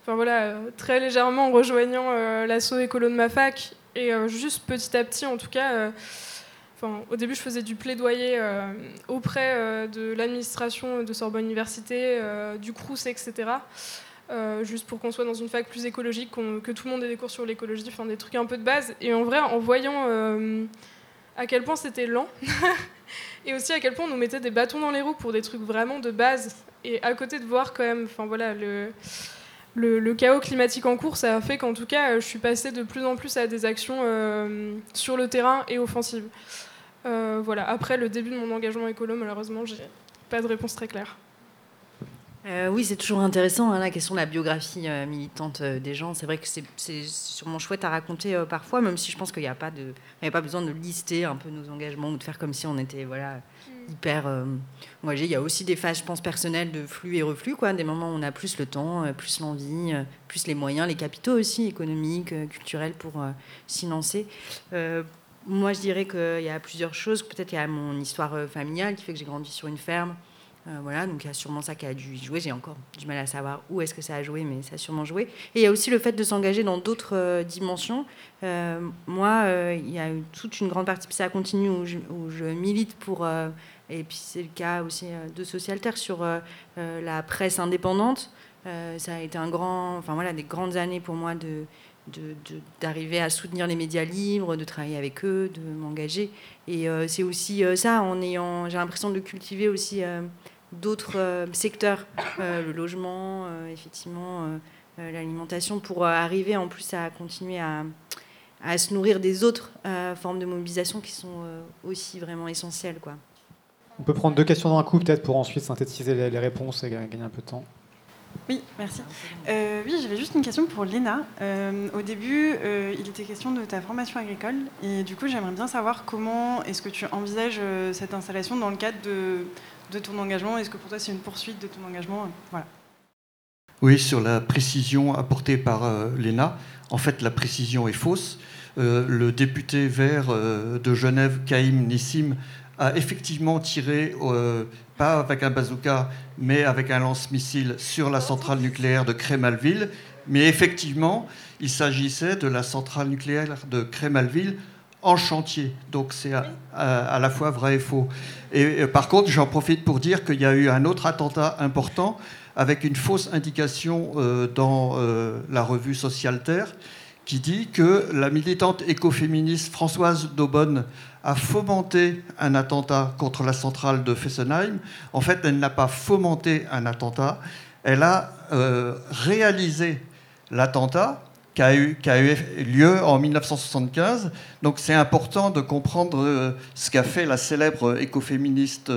S1: Enfin voilà, très légèrement en rejoignant l'assaut écolo de ma fac et euh, juste petit à petit, en tout cas, euh, au début, je faisais du plaidoyer euh, auprès de l'administration de Sorbonne Université, du CRUS, etc. juste pour qu'on soit dans une fac plus écologique, que tout le monde ait des cours sur l'écologie, des trucs un peu de base. Et en vrai, en voyant à quel point c'était lent et aussi à quel point on nous mettait des bâtons dans les roues pour des trucs vraiment de base. Et à côté de voir quand même, enfin voilà, le, le, chaos climatique en cours, ça a fait qu'en tout cas, je suis passée de plus en plus à des actions euh, sur le terrain et offensives. Euh, voilà. Après le début de mon engagement écolo, malheureusement, j'ai pas de réponse très claire.
S4: Euh, oui, c'est toujours intéressant hein, la question de la biographie euh, militante euh, des gens. C'est vrai que c'est sûrement chouette à raconter parfois, même si je pense qu'il n'y a pas de, a pas besoin de lister un peu nos engagements ou de faire comme si on était voilà mm. hyper engagé. Il y a aussi des phases, je pense, personnelles de flux et reflux, quoi, des moments où on a plus le temps, plus l'envie, plus les moyens, les capitaux aussi économiques, culturels pour s'y lancer. moi, je dirais qu'il y a plusieurs choses. Peut-être qu'il y a mon histoire familiale qui fait que j'ai grandi sur une ferme. Euh, voilà, donc il y a sûrement ça qui a dû jouer. J'ai encore du mal à savoir où est-ce que ça a joué, mais ça a sûrement joué. Et il y a aussi le fait de s'engager dans d'autres euh, dimensions. Euh, moi, il y a eu toute une grande partie, puis ça continue, où je, où je milite pour, et puis c'est le cas aussi de Socialter, sur la presse indépendante. ça a été un grand, enfin voilà, des grandes années pour moi de, d'arriver à soutenir les médias libres, de travailler avec eux, de m'engager. Et c'est aussi ça, en ayant, j'ai l'impression de cultiver aussi d'autres euh, secteurs, euh, le logement, euh, effectivement, l'alimentation, pour arriver en plus à continuer à, à se nourrir des autres formes de mobilisation qui sont aussi vraiment essentielles. Quoi.
S3: On peut prendre deux questions dans un coup peut-être pour ensuite synthétiser les, réponses et gagner un peu de temps.
S6: Oui, merci. oui, j'avais juste une question pour Léna. au début, il était question de ta formation agricole et du coup, j'aimerais bien savoir comment est-ce que tu envisages cette installation dans le cadre de, de ton engagement Est-ce que pour toi c'est une poursuite de ton engagement voilà.
S7: Oui, sur la précision apportée par euh, l'ENA, en fait la précision est fausse. Euh, le député vert euh, de Genève, Kaïm Nissim, a effectivement tiré, pas avec un bazooka, mais avec un lance-missile sur la centrale nucléaire de Crémalville. Mais effectivement, il s'agissait de la centrale nucléaire de Crémalville en chantier. Donc c'est à, la fois vrai et faux. Et, par contre, j'en profite pour dire qu'il y a eu un autre attentat important avec une fausse indication euh, dans euh, la revue Socialterre qui dit que la militante écoféministe Françoise Daubonne a fomenté un attentat contre la centrale de Fessenheim. En fait, elle n'a pas fomenté un attentat, elle a euh, réalisé l'attentat qui a, eu, lieu en 1975. Donc c'est important de comprendre euh, ce qu'a fait la célèbre écoféministe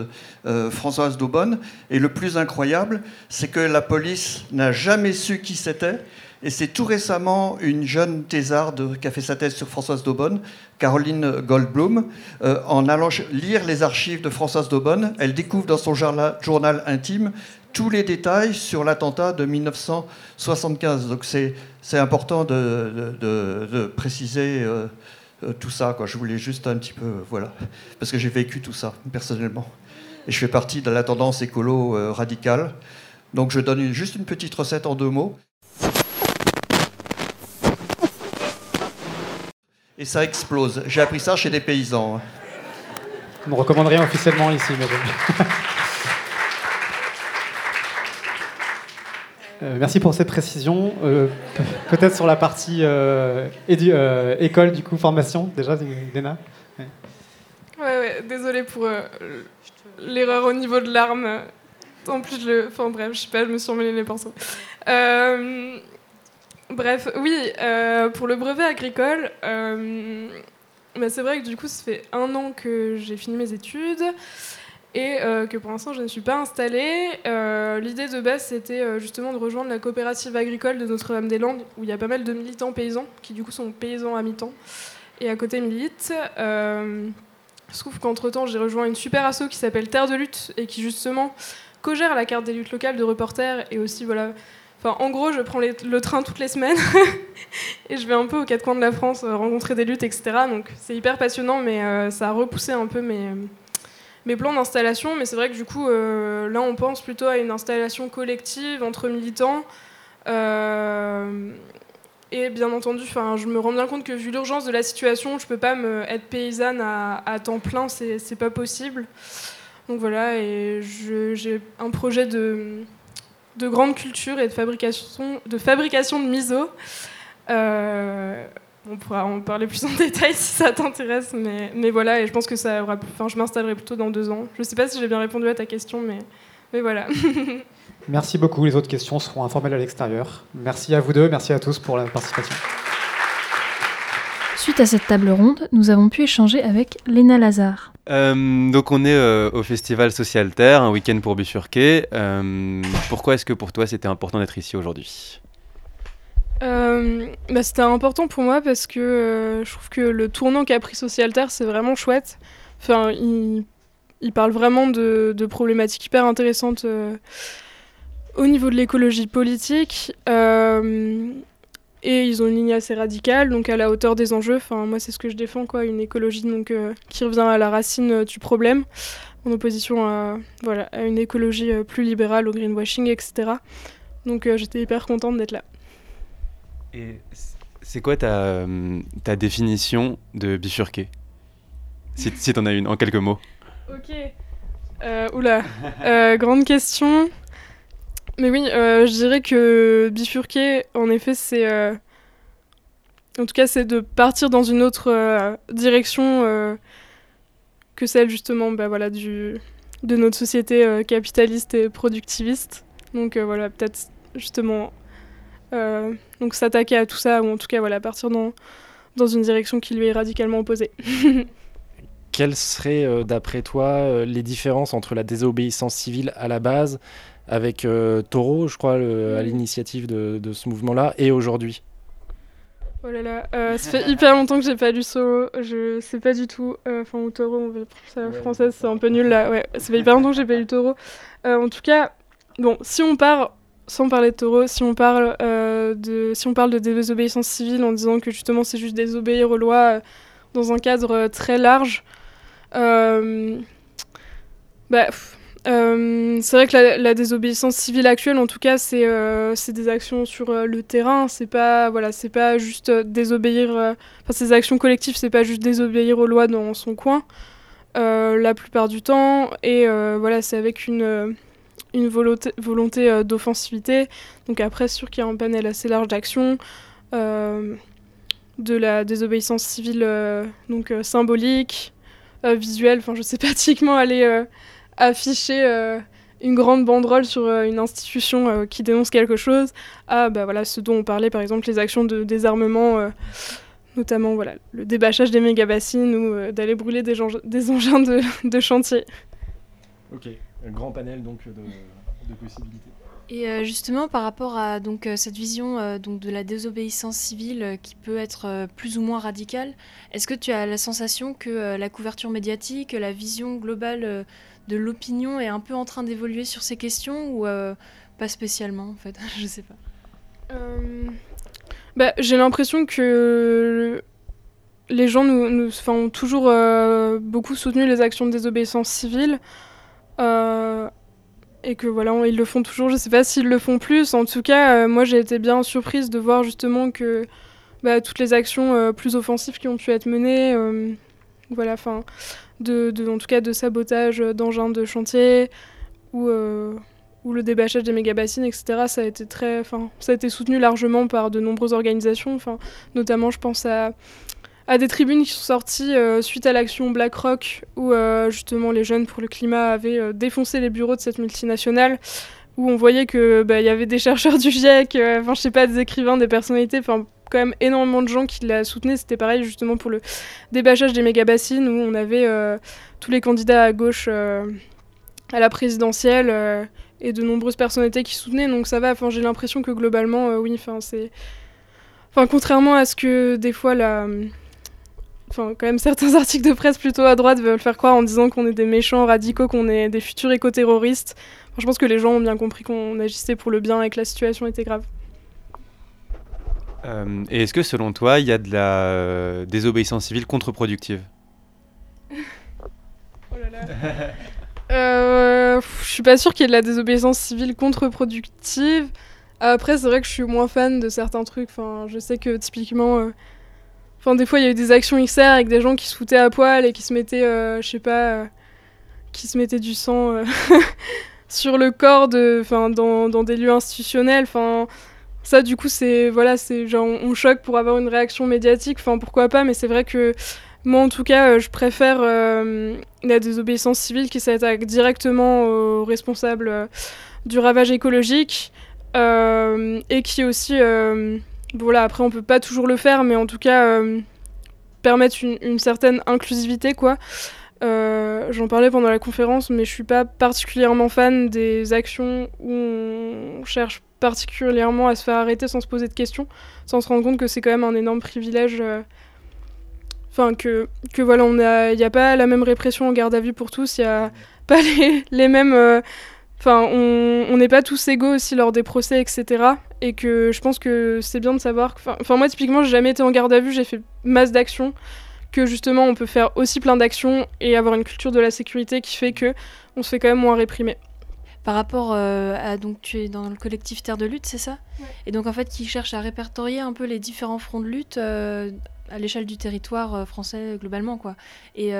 S7: euh, Françoise Daubonne. Et le plus incroyable, c'est que la police n'a jamais su qui c'était. Et c'est tout récemment une jeune thésarde qui a fait sa thèse sur Françoise Daubonne, Caroline Goldblum, euh, en allant lire les archives de Françoise Daubonne, elle découvre dans son journal intime tous les détails sur l'attentat de 1975. Donc c'est important de, préciser euh, euh, tout ça. Je voulais juste un petit peu, voilà, parce que j'ai vécu tout ça personnellement. Et je fais partie de la tendance écolo euh, radicale. Donc je donne juste une petite recette en deux mots. Et ça explose. J'ai appris ça chez des paysans.
S3: On ne recommande rien officiellement ici, mais Euh, merci pour ces précisions. Euh, peut-être sur la partie euh, école, du coup, formation, déjà, Léna
S1: ouais. ouais, désolé pour l'erreur au niveau de l'arme. En plus, je enfin bref, je sais pas, je me suis emmêlé les pinceaux. bref, oui, pour le brevet agricole, bah, c'est vrai que du coup, ça fait un an que j'ai fini mes études et euh, que pour l'instant je ne suis pas installée. Euh, l'idée de base c'était euh, justement de rejoindre la coopérative agricole de Notre-Dame-des-Landes où il y a pas mal de militants paysans qui du coup sont paysans à mi-temps et à côté militent. il se trouve qu'entre-temps j'ai rejoint une super asso qui s'appelle Terre de lutte et qui justement co-gère la carte des luttes locales de reporters et aussi voilà... Enfin, en gros, je prends le train toutes les semaines et je vais un peu aux quatre coins de la France rencontrer des luttes, etc. Donc c'est hyper passionnant, mais ça a repoussé un peu mes, mes plans d'installation, mais c'est vrai que du coup, euh, là, on pense plutôt à une installation collective entre militants. Euh, et bien entendu, je me rends bien compte que vu l'urgence de la situation, je peux pas être paysanne à, temps plein, c'est pas possible. Donc voilà, et j'ai un projet de, de, grande culture et de fabrication de, fabrication de miso. Euh, on pourra en parler plus en détail si ça t'intéresse, mais, mais voilà, et je pense que ça aura, enfin, je m'installerai plutôt dans deux ans. Je sais pas si j'ai bien répondu à ta question, mais, mais voilà.
S3: Merci beaucoup. Les autres questions seront informelles à l'extérieur. Merci à vous deux, merci à tous pour la participation.
S2: Suite à cette table ronde, nous avons pu échanger avec Léna Lazare.
S8: Euh, donc on est euh, au festival Social Terre, un week-end pour bifurquer. Euh, pourquoi est-ce que pour toi c'était important d'être ici aujourd'hui?
S1: Bah, C'était important pour moi parce que je trouve que le tournant qu'a pris Social Terre c'est vraiment chouette. Enfin, il, il parle vraiment de, problématiques hyper intéressantes au niveau de l'écologie politique. Et ils ont une ligne assez radicale, donc à la hauteur des enjeux. Enfin, moi, c'est ce que je défends, quoi, une écologie donc, euh, qui revient à la racine euh, du problème, en opposition à, voilà, à une écologie euh, plus libérale, au greenwashing, etc. Donc j'étais hyper contente d'être là.
S8: Et c'est quoi ta, ta, définition de bifurquer Si, t'en as une, en quelques mots?
S1: Ok. oula, grande question. Mais oui, euh, je dirais que bifurquer, en effet, c'est. Euh, en tout cas, c'est de partir dans une autre euh, direction que celle, justement, bah, voilà, du, de notre société capitaliste et productiviste. Donc, voilà, peut-être, justement, donc s'attaquer à tout ça, ou en tout cas, voilà, partir dans, dans une direction qui lui est radicalement opposée.
S9: Quelles seraient, d'après toi, les différences entre la désobéissance civile à la base avec euh, Taureau, je crois, à l'initiative de, ce mouvement-là, et aujourd'hui?
S1: Oh là là, euh, ça fait hyper longtemps que j'ai pas lu Solo, je sais pas du tout. Euh, enfin, ou Taureau, on ça la française, c'est un peu nul là. Ouais, ça fait hyper longtemps que j'ai pas lu Taureau. en tout cas, bon, si on part, sans parler de Taureau, si on parle, de, si on parle de désobéissance civile en disant que justement c'est juste désobéir aux lois dans un cadre très large, bah. Euh, c'est vrai que la, désobéissance civile actuelle, en tout cas, c'est euh, des actions sur euh, le terrain. C'est pas voilà, pas juste désobéir. Enfin, ces actions collectives, c'est pas juste désobéir aux lois dans son coin. la plupart du temps, et voilà, c'est avec une une volonté, volonté d'offensivité. Donc après, sûr qu'il y a un panel assez large d'actions. de la désobéissance civile donc symbolique, visuelle, enfin je sais pas typiquement aller afficher euh, une grande banderole sur euh, une institution euh, qui dénonce quelque chose à bah, voilà, ce dont on parlait, par exemple, les actions de désarmement notamment voilà, le débâchage des méga-bassines ou d'aller brûler des, des engins de, de, chantier.
S9: Ok, un grand panel donc de, de possibilités.
S2: Et justement, par rapport à donc, cette vision donc, de la désobéissance civile qui peut être plus ou moins radicale, est-ce que tu as la sensation que la couverture médiatique, la vision globale de l'opinion est un peu en train d'évoluer sur ces questions ou euh, pas spécialement en fait? Je sais pas.
S1: Euh, bah, j'ai l'impression que les gens nous, nous ont toujours euh, beaucoup soutenu les actions de désobéissance civile et que voilà, ils le font toujours. Je sais pas s'ils le font plus. En tout cas, moi j'ai été bien surprise de voir justement que bah, toutes les actions plus offensives qui ont pu être menées, voilà, enfin de, en tout cas de sabotage d'engins de chantier ou, euh, ou le débâchage des méga-bassines, etc. Ça a été très, ça a été soutenu largement par de nombreuses organisations. Enfin, notamment, je pense à, à des tribunes qui sont sorties euh, suite à l'action BlackRock, où euh, justement les jeunes pour le climat avaient défoncé les bureaux de cette multinationale où on voyait que bah, y avait des chercheurs du GIEC, enfin je sais pas, des écrivains, des personnalités, enfin quand même énormément de gens qui la soutenaient. C'était pareil justement pour le débâchage des méga-bassines où on avait euh, tous les candidats à gauche euh, à la présidentielle euh, et de nombreuses personnalités qui soutenaient. Donc ça va. Enfin, j'ai l'impression que globalement, oui. Enfin, c'est. Enfin, contrairement à ce que des fois la. Enfin, quand même, certains articles de presse plutôt à droite veulent faire croire en disant qu'on est des méchants radicaux, qu'on est des futurs éco-terroristes. je pense que les gens ont bien compris qu'on agissait pour le bien et que la situation était grave.
S8: Euh, et est-ce que selon toi, il y a de la euh, désobéissance civile contre-productive?
S1: Oh là là. euh, je suis pas sûre qu'il y ait de la désobéissance civile contre-productive. Après, c'est vrai que je suis moins fan de certains trucs. Enfin, je sais que typiquement, enfin, des fois, il y a eu des actions XR avec des gens qui se foutaient à poil et qui se mettaient, je sais pas, qui se mettaient du sang sur le corps de, dans, dans, des lieux institutionnels. Enfin, ça, du coup, c'est voilà, c'est genre on, choque pour avoir une réaction médiatique. Enfin, pourquoi pas Mais c'est vrai que moi, en tout cas, je préfère la désobéissance civile qui s'attaque directement aux responsables du ravage écologique et qui aussi voilà, après, on peut pas toujours le faire, mais en tout cas, euh, permettre une, certaine inclusivité, quoi. Euh, j'en parlais pendant la conférence, mais je suis pas particulièrement fan des actions où on cherche particulièrement à se faire arrêter sans se poser de questions, sans se rendre compte que c'est quand même un énorme privilège. Euh, enfin, que, voilà, il n'y a, pas la même répression en garde à vue pour tous, il n'y a pas les mêmes Enfin, on n'est pas tous égaux aussi lors des procès, etc. Et que je pense que c'est bien de savoir. Enfin, moi, typiquement, j'ai jamais été en garde à vue, j'ai fait masse d'actions. Que justement, on peut faire aussi plein d'actions et avoir une culture de la sécurité qui fait que on se fait quand même moins réprimer.
S2: Par rapport euh, à. Donc, tu es dans le collectif Terre de lutte, c'est ça? Et donc, en fait, qui cherche à répertorier un peu les différents fronts de lutte euh, à l'échelle du territoire euh, français globalement, quoi. Et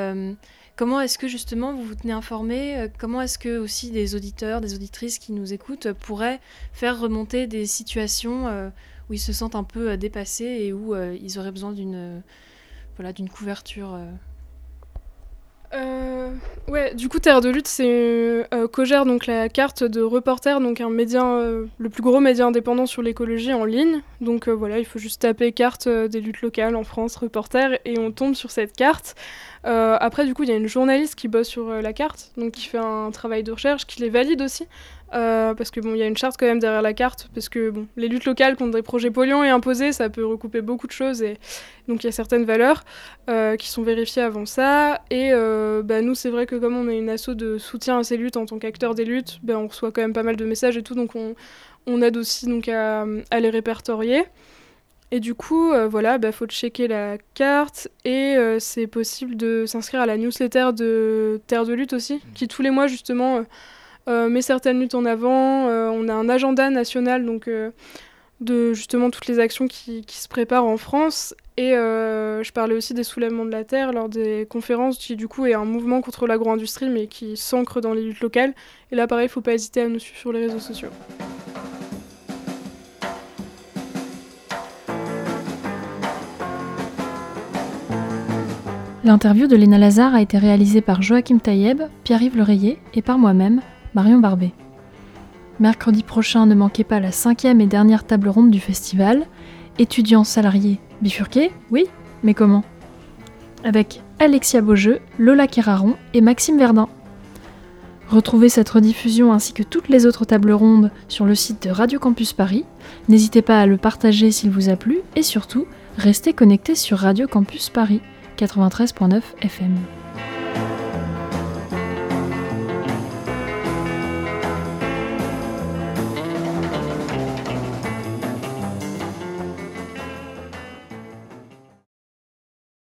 S2: Comment est-ce que justement vous vous tenez informé euh, Comment est-ce que aussi des auditeurs, des auditrices qui nous écoutent pourraient faire remonter des situations euh, où ils se sentent un peu euh, dépassés et où ils auraient besoin d'une voilà, d'une couverture
S1: ouais, du coup, Terre de lutte, c'est euh, Cogère, donc la carte de Reporter, donc un média, le plus gros média indépendant sur l'écologie en ligne. Donc voilà, il faut juste taper carte des luttes locales en France, Reporter, et on tombe sur cette carte. Euh, après, du coup, il y a une journaliste qui bosse sur euh, la carte, donc qui fait un travail de recherche, qui les valide aussi. Euh, parce que bon, il y a une charte quand même derrière la carte, parce que bon, les luttes locales contre des projets polluants et imposés, ça peut recouper beaucoup de choses, et donc il y a certaines valeurs qui sont vérifiées avant ça. Et bah, nous, c'est vrai que comme on est une asso de soutien à ces luttes en tant qu'acteur des luttes, bah, on reçoit quand même pas mal de messages et tout, donc on, on aide aussi donc à, à les répertorier. Et du coup, euh, voilà, bah, faut checker la carte et euh, c'est possible de s'inscrire à la newsletter de Terre de Lutte aussi, qui tous les mois justement euh, met certaines luttes en avant. on a un agenda national donc de justement toutes les actions qui, se préparent en France. Et je parlais aussi des soulèvements de la terre lors des conférences, qui du coup est un mouvement contre l'agro-industrie mais qui s'ancre dans les luttes locales. Et là, pareil, il faut pas hésiter à nous suivre sur les réseaux sociaux.
S2: L'interview de Léna Lazare a été réalisée par Joachim Taïeb, Pierre-Yves Lereyer et par moi-même, Marion Barbet. Mercredi prochain, ne manquez pas la cinquième et dernière table ronde du festival. Étudiants salariés bifurqués, oui, mais comment? Avec Alexia Beaujeu, Lola Keraron et Maxime Verdun. Retrouvez cette rediffusion ainsi que toutes les autres tables rondes sur le site de Radio Campus Paris. N'hésitez pas à le partager s'il vous a plu et surtout, restez connectés sur Radio Campus Paris. 93.9 FM.